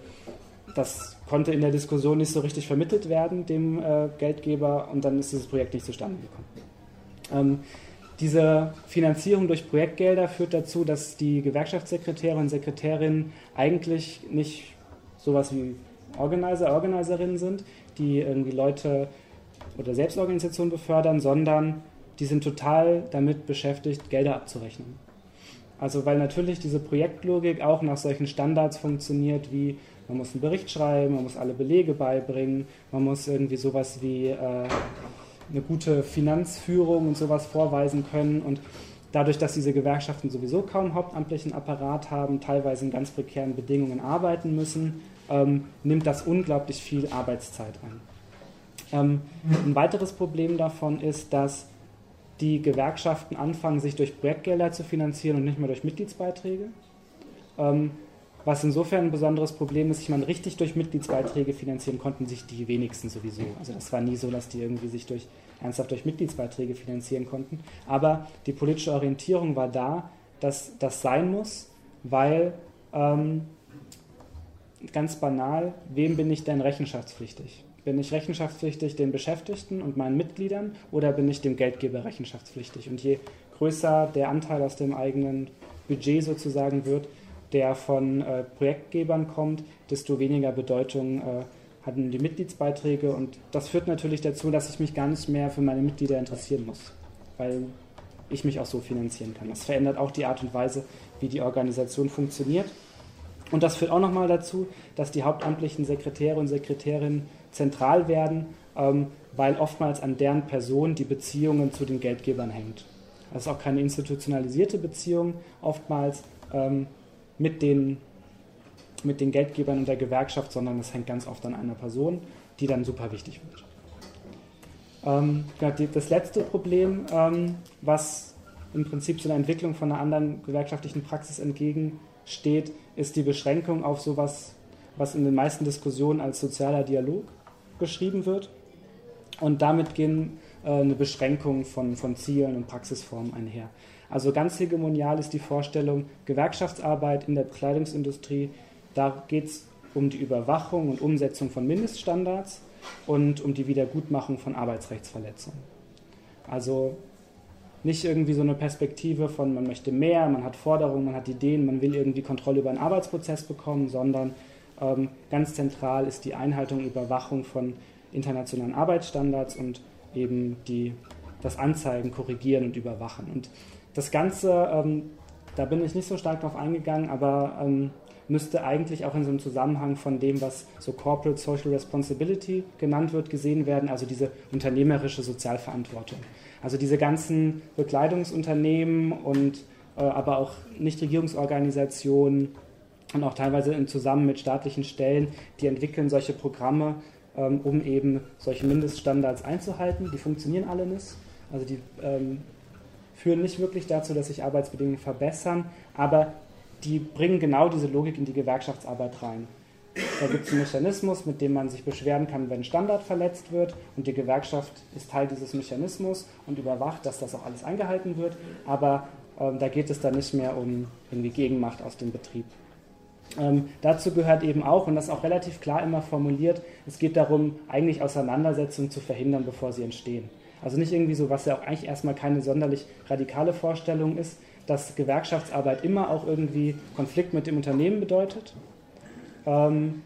das konnte in der Diskussion nicht so richtig vermittelt werden, dem äh, Geldgeber, und dann ist dieses Projekt nicht zustande gekommen. Ähm, diese Finanzierung durch Projektgelder führt dazu, dass die Gewerkschaftssekretäre und Sekretärinnen eigentlich nicht sowas wie Organizer, Organiserinnen sind, die irgendwie Leute oder Selbstorganisationen befördern, sondern die sind total damit beschäftigt, Gelder abzurechnen. Also weil natürlich diese Projektlogik auch nach solchen Standards funktioniert, wie man muss einen Bericht schreiben, man muss alle Belege beibringen, man muss irgendwie sowas wie äh, eine gute Finanzführung und sowas vorweisen können. Und dadurch, dass diese Gewerkschaften sowieso kaum hauptamtlichen Apparat haben, teilweise in ganz prekären Bedingungen arbeiten müssen, ähm, nimmt das unglaublich viel Arbeitszeit ein. Ähm, ein weiteres Problem davon ist, dass die Gewerkschaften anfangen, sich durch Projektgelder zu finanzieren und nicht mehr durch Mitgliedsbeiträge. Ähm, was insofern ein besonderes Problem ist, ich meine, richtig durch Mitgliedsbeiträge finanzieren konnten sich die wenigsten sowieso. Also das war nie so, dass die irgendwie sich durch, ernsthaft durch Mitgliedsbeiträge finanzieren konnten. Aber die politische Orientierung war da, dass das sein muss, weil ähm, ganz banal, wem bin ich denn rechenschaftspflichtig? Bin ich rechenschaftspflichtig den Beschäftigten und meinen Mitgliedern oder bin ich dem Geldgeber rechenschaftspflichtig? Und je größer der Anteil aus dem eigenen Budget sozusagen wird, der von äh, Projektgebern kommt, desto weniger Bedeutung äh, hatten die Mitgliedsbeiträge. Und das führt natürlich dazu, dass ich mich gar nicht mehr für meine Mitglieder interessieren muss, weil ich mich auch so finanzieren kann. Das verändert auch die Art und Weise, wie die Organisation funktioniert. Und das führt auch nochmal dazu, dass die hauptamtlichen Sekretäre und Sekretärinnen zentral werden, ähm, weil oftmals an deren Person die Beziehungen zu den Geldgebern hängt. Das ist auch keine institutionalisierte Beziehung oftmals, ähm, mit den, mit den Geldgebern und der Gewerkschaft, sondern es hängt ganz oft an einer Person, die dann super wichtig wird. Ähm, das letzte Problem, was im Prinzip zu einer Entwicklung von einer anderen gewerkschaftlichen Praxis entgegensteht, ist die Beschränkung auf sowas, was in den meisten Diskussionen als sozialer Dialog beschrieben wird. Und damit gehen äh, eine Beschränkung von, von Zielen und Praxisformen einher. Also ganz hegemonial ist die Vorstellung Gewerkschaftsarbeit in der Bekleidungsindustrie. Da geht es um die Überwachung und Umsetzung von Mindeststandards und um die Wiedergutmachung von Arbeitsrechtsverletzungen. Also nicht irgendwie so eine Perspektive von, man möchte mehr, man hat Forderungen, man hat Ideen, man will irgendwie Kontrolle über einen Arbeitsprozess bekommen, sondern ganz zentral ist die Einhaltung und Überwachung von internationalen Arbeitsstandards und eben die, das Anzeigen, Korrigieren und Überwachen. Und das Ganze, ähm, da bin ich nicht so stark drauf eingegangen, aber ähm, müsste eigentlich auch in so einem Zusammenhang von dem, was so Corporate Social Responsibility genannt wird, gesehen werden, also diese unternehmerische Sozialverantwortung. Also diese ganzen Bekleidungsunternehmen und äh, aber auch Nichtregierungsorganisationen und auch teilweise in zusammen mit staatlichen Stellen, die entwickeln solche Programme, ähm, um eben solche Mindeststandards einzuhalten. Die funktionieren alle nicht. Also die ähm, führen nicht wirklich dazu, dass sich Arbeitsbedingungen verbessern, aber die bringen genau diese Logik in die Gewerkschaftsarbeit rein. Da gibt es einen Mechanismus, mit dem man sich beschweren kann, wenn Standard verletzt wird. Und die Gewerkschaft ist Teil dieses Mechanismus und überwacht, dass das auch alles eingehalten wird. Aber ähm, da geht es dann nicht mehr um irgendwie Gegenmacht aus dem Betrieb. Ähm, dazu gehört eben auch, und das ist auch relativ klar immer formuliert, es geht darum, eigentlich Auseinandersetzungen zu verhindern, bevor sie entstehen. Also nicht irgendwie so, was ja auch eigentlich erstmal keine sonderlich radikale Vorstellung ist, dass Gewerkschaftsarbeit immer auch irgendwie Konflikt mit dem Unternehmen bedeutet, ähm,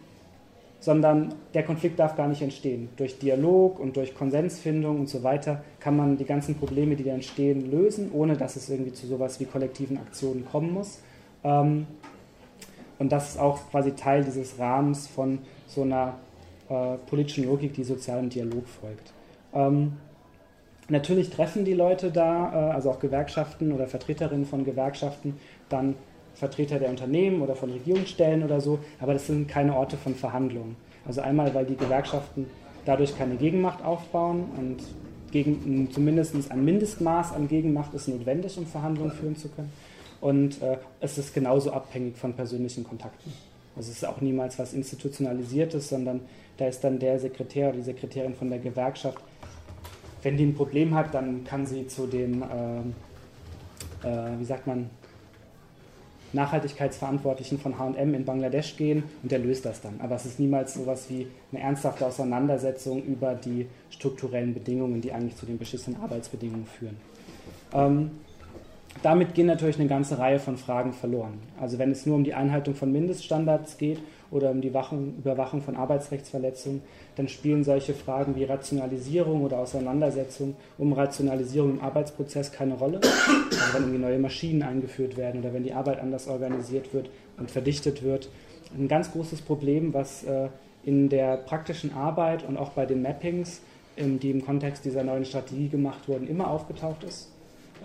sondern der Konflikt darf gar nicht entstehen. Durch Dialog und durch Konsensfindung und so weiter kann man die ganzen Probleme, die da entstehen, lösen, ohne dass es irgendwie zu sowas wie kollektiven Aktionen kommen muss. Ähm, und das ist auch quasi Teil dieses Rahmens von so einer äh, politischen Logik, die sozialem Dialog folgt. Ähm, Natürlich treffen die Leute da, äh, also auch Gewerkschaften oder Vertreterinnen von Gewerkschaften, dann Vertreter der Unternehmen oder von Regierungsstellen oder so, aber das sind keine Orte von Verhandlungen. Also einmal, weil die Gewerkschaften dadurch keine Gegenmacht aufbauen und gegen, zumindest ein Mindestmaß an Gegenmacht ist notwendig, um Verhandlungen führen zu können. Und äh, es ist genauso abhängig von persönlichen Kontakten. Also es ist auch niemals was Institutionalisiertes, sondern da ist dann der Sekretär oder die Sekretärin von der Gewerkschaft wenn die ein Problem hat, dann kann sie zu den, äh, äh, wie sagt man, Nachhaltigkeitsverantwortlichen von HM in Bangladesch gehen und der löst das dann. Aber es ist niemals so etwas wie eine ernsthafte Auseinandersetzung über die strukturellen Bedingungen, die eigentlich zu den beschissenen Arbeitsbedingungen führen. Ähm, damit gehen natürlich eine ganze Reihe von Fragen verloren. Also wenn es nur um die Einhaltung von Mindeststandards geht oder um die Wachung, Überwachung von Arbeitsrechtsverletzungen, dann spielen solche Fragen wie Rationalisierung oder Auseinandersetzung um Rationalisierung im Arbeitsprozess keine Rolle. Also wenn irgendwie neue Maschinen eingeführt werden oder wenn die Arbeit anders organisiert wird und verdichtet wird. Ein ganz großes Problem, was äh, in der praktischen Arbeit und auch bei den Mappings, die im Kontext dieser neuen Strategie gemacht wurden, immer aufgetaucht ist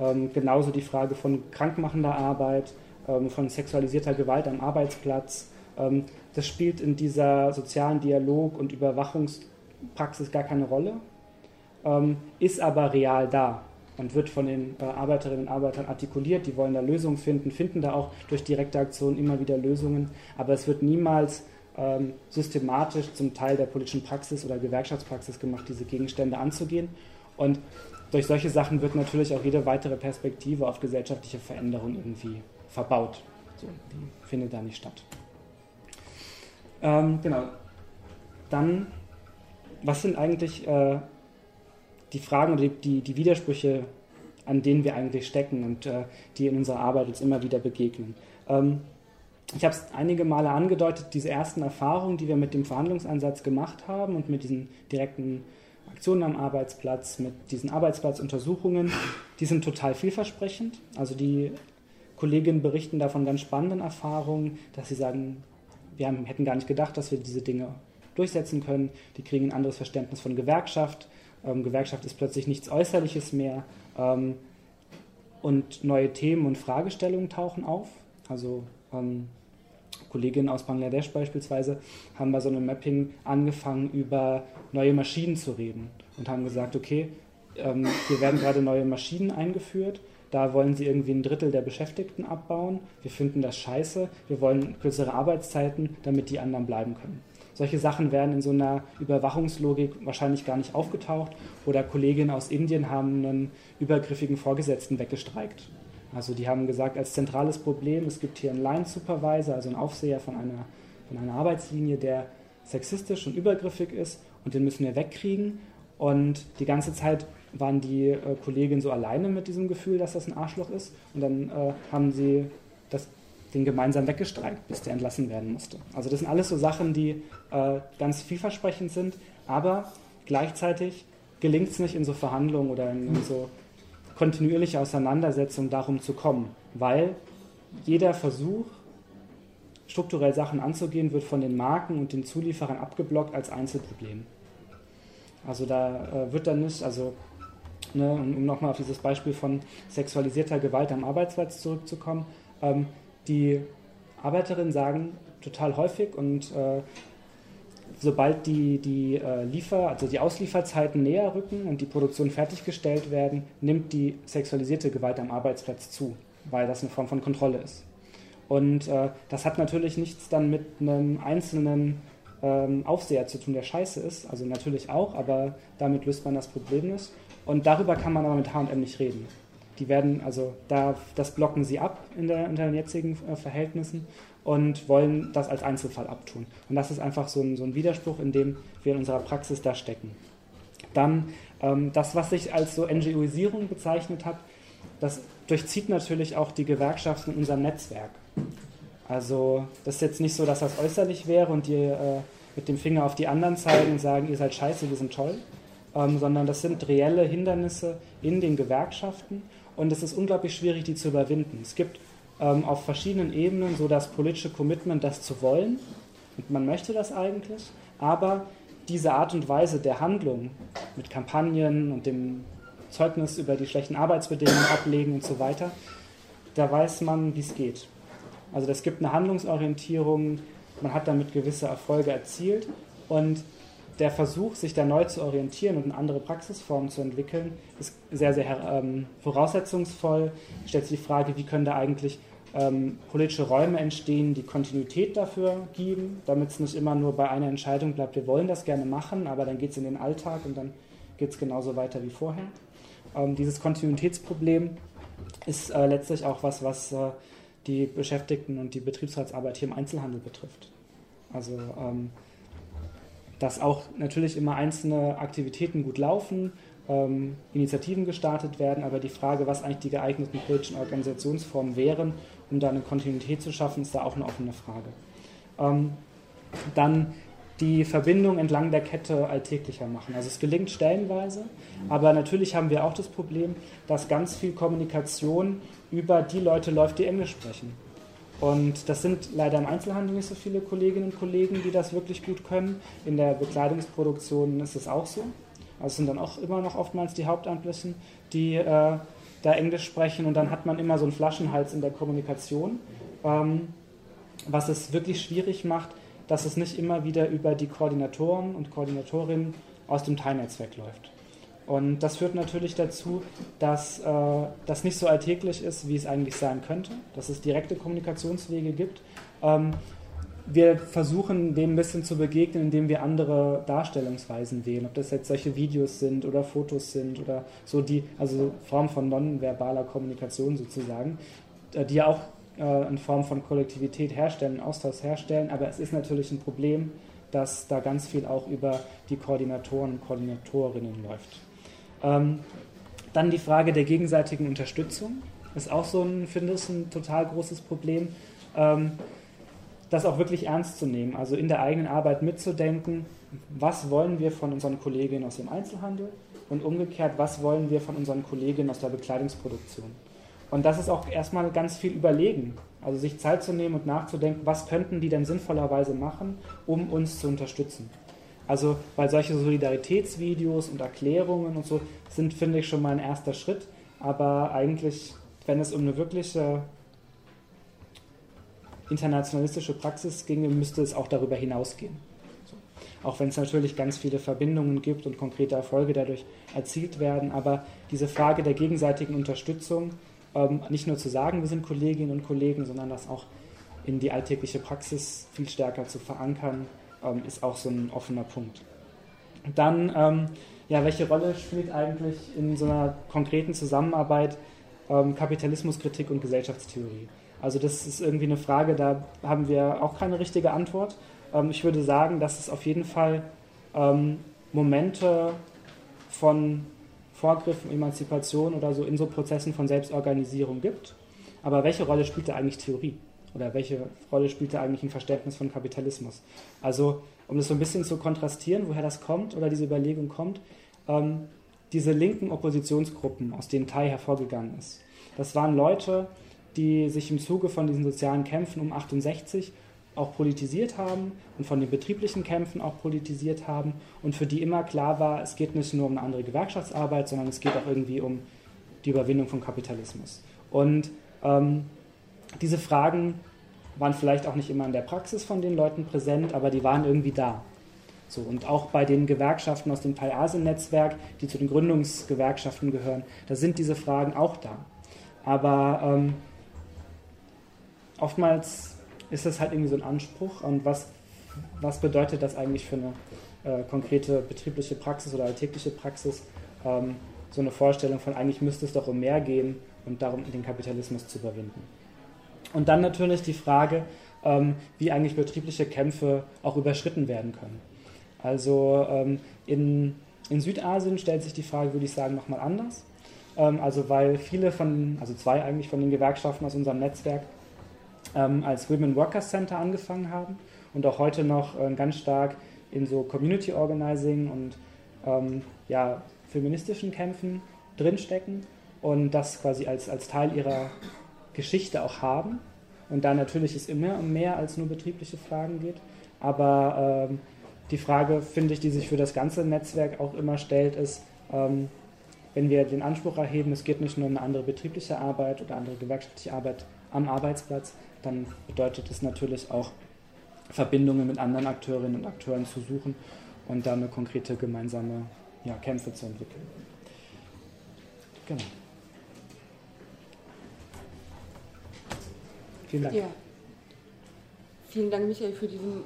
ähm, genauso die Frage von krankmachender Arbeit, ähm, von sexualisierter Gewalt am Arbeitsplatz. Ähm, das spielt in dieser sozialen Dialog- und Überwachungspraxis gar keine Rolle, ähm, ist aber real da und wird von den äh, Arbeiterinnen und Arbeitern artikuliert. Die wollen da Lösungen finden, finden da auch durch direkte Aktionen immer wieder Lösungen, aber es wird niemals ähm, systematisch zum Teil der politischen Praxis oder Gewerkschaftspraxis gemacht, diese Gegenstände anzugehen. Und durch solche Sachen wird natürlich auch jede weitere Perspektive auf gesellschaftliche Veränderung irgendwie verbaut. So, die findet da nicht statt. Ähm, genau. Dann, was sind eigentlich äh, die Fragen oder die, die, die, Widersprüche, an denen wir eigentlich stecken und äh, die in unserer Arbeit uns immer wieder begegnen? Ähm, ich habe es einige Male angedeutet, diese ersten Erfahrungen, die wir mit dem Verhandlungsansatz gemacht haben und mit diesen direkten Aktionen am Arbeitsplatz, mit diesen Arbeitsplatzuntersuchungen, die sind total vielversprechend. Also die Kolleginnen berichten davon ganz spannenden Erfahrungen, dass sie sagen, wir haben, hätten gar nicht gedacht, dass wir diese Dinge durchsetzen können. Die kriegen ein anderes Verständnis von Gewerkschaft. Ähm, Gewerkschaft ist plötzlich nichts Äußerliches mehr. Ähm, und neue Themen und Fragestellungen tauchen auf. Also ähm, Kolleginnen aus Bangladesch beispielsweise haben bei so einem Mapping angefangen, über neue Maschinen zu reden und haben gesagt, okay, ähm, hier werden gerade neue Maschinen eingeführt, da wollen sie irgendwie ein Drittel der Beschäftigten abbauen, wir finden das scheiße, wir wollen kürzere Arbeitszeiten, damit die anderen bleiben können. solche Sachen wären in so einer Überwachungslogik wahrscheinlich gar nicht aufgetaucht. Oder Kolleginnen aus Indien haben einen übergriffigen Vorgesetzten weggestreikt. Also die haben gesagt, als zentrales Problem, es gibt hier einen Line-Supervisor, also einen Aufseher von einer, von einer Arbeitslinie, der sexistisch und übergriffig ist und den müssen wir wegkriegen. Und die ganze Zeit waren die äh, Kolleginnen so alleine mit diesem Gefühl, dass das ein Arschloch ist. Und dann äh, haben sie das, den gemeinsam weggestreikt, bis der entlassen werden musste. Also das sind alles so Sachen, die äh, ganz vielversprechend sind, aber gleichzeitig gelingt es nicht in so Verhandlungen oder in, in so kontinuierliche Auseinandersetzungen darum zu kommen, weil jeder Versuch, strukturell Sachen anzugehen, wird von den Marken und den Zulieferern abgeblockt als Einzelproblem. Also da äh, wird dann nicht, also ne, um nochmal auf dieses Beispiel von sexualisierter Gewalt am Arbeitsplatz zurückzukommen, ähm, die Arbeiterinnen sagen total häufig und äh, sobald die, die äh, Liefer, also die Auslieferzeiten näher rücken und die Produktion fertiggestellt werden, nimmt die sexualisierte Gewalt am Arbeitsplatz zu, weil das eine Form von Kontrolle ist. Und äh, das hat natürlich nichts dann mit einem einzelnen ähm, Aufseher zu tun, der scheiße ist. Also natürlich auch, aber damit löst man das Problem nicht. Und darüber kann man aber mit HM nicht reden. Die werden, also da, das blocken sie ab in, der, in den jetzigen äh, Verhältnissen und wollen das als Einzelfall abtun. Und das ist einfach so ein, so ein Widerspruch, in dem wir in unserer Praxis da stecken. Dann ähm, das, was sich als so NGOisierung bezeichnet hat, das durchzieht natürlich auch die Gewerkschaften in unserem Netzwerk. Also das ist jetzt nicht so, dass das äußerlich wäre und die äh, mit dem Finger auf die anderen zeigen und sagen, ihr seid scheiße, wir sind toll, ähm, sondern das sind reelle Hindernisse in den Gewerkschaften und es ist unglaublich schwierig, die zu überwinden. Es gibt ähm, auf verschiedenen Ebenen so das politische Commitment, das zu wollen und man möchte das eigentlich, aber diese Art und Weise der Handlung mit Kampagnen und dem Zeugnis über die schlechten Arbeitsbedingungen ablegen und so weiter, da weiß man, wie es geht. Also es gibt eine Handlungsorientierung, man hat damit gewisse Erfolge erzielt und der Versuch, sich da neu zu orientieren und eine andere Praxisform zu entwickeln, ist sehr, sehr ähm, voraussetzungsvoll. Stellt sich die Frage, wie können da eigentlich ähm, politische Räume entstehen, die Kontinuität dafür geben, damit es nicht immer nur bei einer Entscheidung bleibt, wir wollen das gerne machen, aber dann geht es in den Alltag und dann geht es genauso weiter wie vorher. Ähm, dieses Kontinuitätsproblem ist äh, letztlich auch was, was äh, die Beschäftigten und die Betriebsratsarbeit hier im Einzelhandel betrifft. Also ähm, dass auch natürlich immer einzelne Aktivitäten gut laufen, ähm, Initiativen gestartet werden, aber die Frage, was eigentlich die geeigneten politischen Organisationsformen wären, um da eine Kontinuität zu schaffen, ist da auch eine offene Frage. Ähm, dann die Verbindung entlang der Kette alltäglicher machen. Also es gelingt stellenweise, aber natürlich haben wir auch das Problem, dass ganz viel Kommunikation über die Leute läuft, die Englisch sprechen. Und das sind leider im Einzelhandel nicht so viele Kolleginnen und Kollegen, die das wirklich gut können. In der Bekleidungsproduktion ist es auch so. Also es sind dann auch immer noch oftmals die Hauptamtlichen, die äh, da Englisch sprechen und dann hat man immer so einen Flaschenhals in der Kommunikation, ähm, was es wirklich schwierig macht, dass es nicht immer wieder über die Koordinatoren und Koordinatorinnen aus dem Teilnetzwerk läuft. Und das führt natürlich dazu, dass äh, das nicht so alltäglich ist, wie es eigentlich sein könnte, dass es direkte Kommunikationswege gibt. Ähm, wir versuchen dem ein bisschen zu begegnen, indem wir andere Darstellungsweisen wählen, ob das jetzt solche Videos sind oder Fotos sind oder so die, also Form von nonverbaler Kommunikation sozusagen, äh, die ja auch äh, in Form von Kollektivität herstellen, Austausch herstellen, aber es ist natürlich ein Problem, dass da ganz viel auch über die Koordinatoren und Koordinatorinnen läuft. Ähm, dann die Frage der gegenseitigen Unterstützung ist auch so ein, finde ich, ein total großes Problem. Ähm, das auch wirklich ernst zu nehmen, also in der eigenen Arbeit mitzudenken, was wollen wir von unseren Kolleginnen aus dem Einzelhandel und umgekehrt, was wollen wir von unseren Kolleginnen aus der Bekleidungsproduktion. Und das ist auch erstmal ganz viel überlegen, also sich Zeit zu nehmen und nachzudenken, was könnten die denn sinnvollerweise machen, um uns zu unterstützen. Also, weil solche Solidaritätsvideos und Erklärungen und so sind, finde ich, schon mal ein erster Schritt. Aber eigentlich, wenn es um eine wirkliche internationalistische Praxis ginge, müsste es auch darüber hinausgehen. So. Auch wenn es natürlich ganz viele Verbindungen gibt und konkrete Erfolge dadurch erzielt werden. Aber diese Frage der gegenseitigen Unterstützung, ähm, nicht nur zu sagen, wir sind Kolleginnen und Kollegen, sondern das auch in die alltägliche Praxis viel stärker zu verankern, ähm, ist auch so ein offener Punkt. Dann, ähm, ja, welche Rolle spielt eigentlich in so einer konkreten Zusammenarbeit ähm, Kapitalismuskritik und Gesellschaftstheorie? Also das ist irgendwie eine Frage, da haben wir auch keine richtige Antwort. Ähm, ich würde sagen, dass es auf jeden Fall ähm, Momente von Vorgriffen, Emanzipation oder so in so Prozessen von Selbstorganisierung gibt. Aber welche Rolle spielt da eigentlich Theorie? Oder welche Rolle spielt da eigentlich ein Verständnis von Kapitalismus? Also, um das so ein bisschen zu kontrastieren, woher das kommt oder diese Überlegung kommt, ähm, diese linken Oppositionsgruppen, aus denen Tai hervorgegangen ist, das waren Leute, die sich im Zuge von diesen sozialen Kämpfen um 68 auch politisiert haben und von den betrieblichen Kämpfen auch politisiert haben und für die immer klar war, es geht nicht nur um eine andere Gewerkschaftsarbeit, sondern es geht auch irgendwie um die Überwindung von Kapitalismus. Und ähm, diese Fragen waren vielleicht auch nicht immer in der Praxis von den Leuten präsent, aber die waren irgendwie da. So, und auch bei den Gewerkschaften aus dem Pai-Asen-Netzwerk, die zu den Gründungsgewerkschaften gehören, da sind diese Fragen auch da. Aber ähm, oftmals ist das halt irgendwie so ein Anspruch. Und was, was bedeutet das eigentlich für eine äh, konkrete betriebliche Praxis oder alltägliche Praxis? Ähm, so eine Vorstellung von, eigentlich müsste es doch um mehr gehen und darum, den Kapitalismus zu überwinden. Und dann natürlich die Frage, ähm, wie eigentlich betriebliche Kämpfe auch überschritten werden können. Also ähm, in, in Südasien stellt sich die Frage, würde ich sagen, nochmal anders. Ähm, also weil viele von, also zwei eigentlich von den Gewerkschaften aus unserem Netzwerk ähm, als Women Workers Center angefangen haben und auch heute noch äh, ganz stark in so Community Organizing und ähm, ja, feministischen Kämpfen drinstecken und das quasi als, als Teil ihrer Geschichte auch haben. Und da natürlich es immer um mehr als nur betriebliche Fragen geht. Aber ähm, die Frage, finde ich, die sich für das ganze Netzwerk auch immer stellt, ist, ähm, wenn wir den Anspruch erheben, es geht nicht nur um eine andere betriebliche Arbeit oder andere gewerkschaftliche Arbeit am Arbeitsplatz, dann bedeutet es natürlich auch, Verbindungen mit anderen Akteurinnen und Akteuren zu suchen und da eine konkrete gemeinsame ja, Kämpfe zu entwickeln. Genau. Vielen Dank. Ja. Vielen Dank, Michael, für diesen.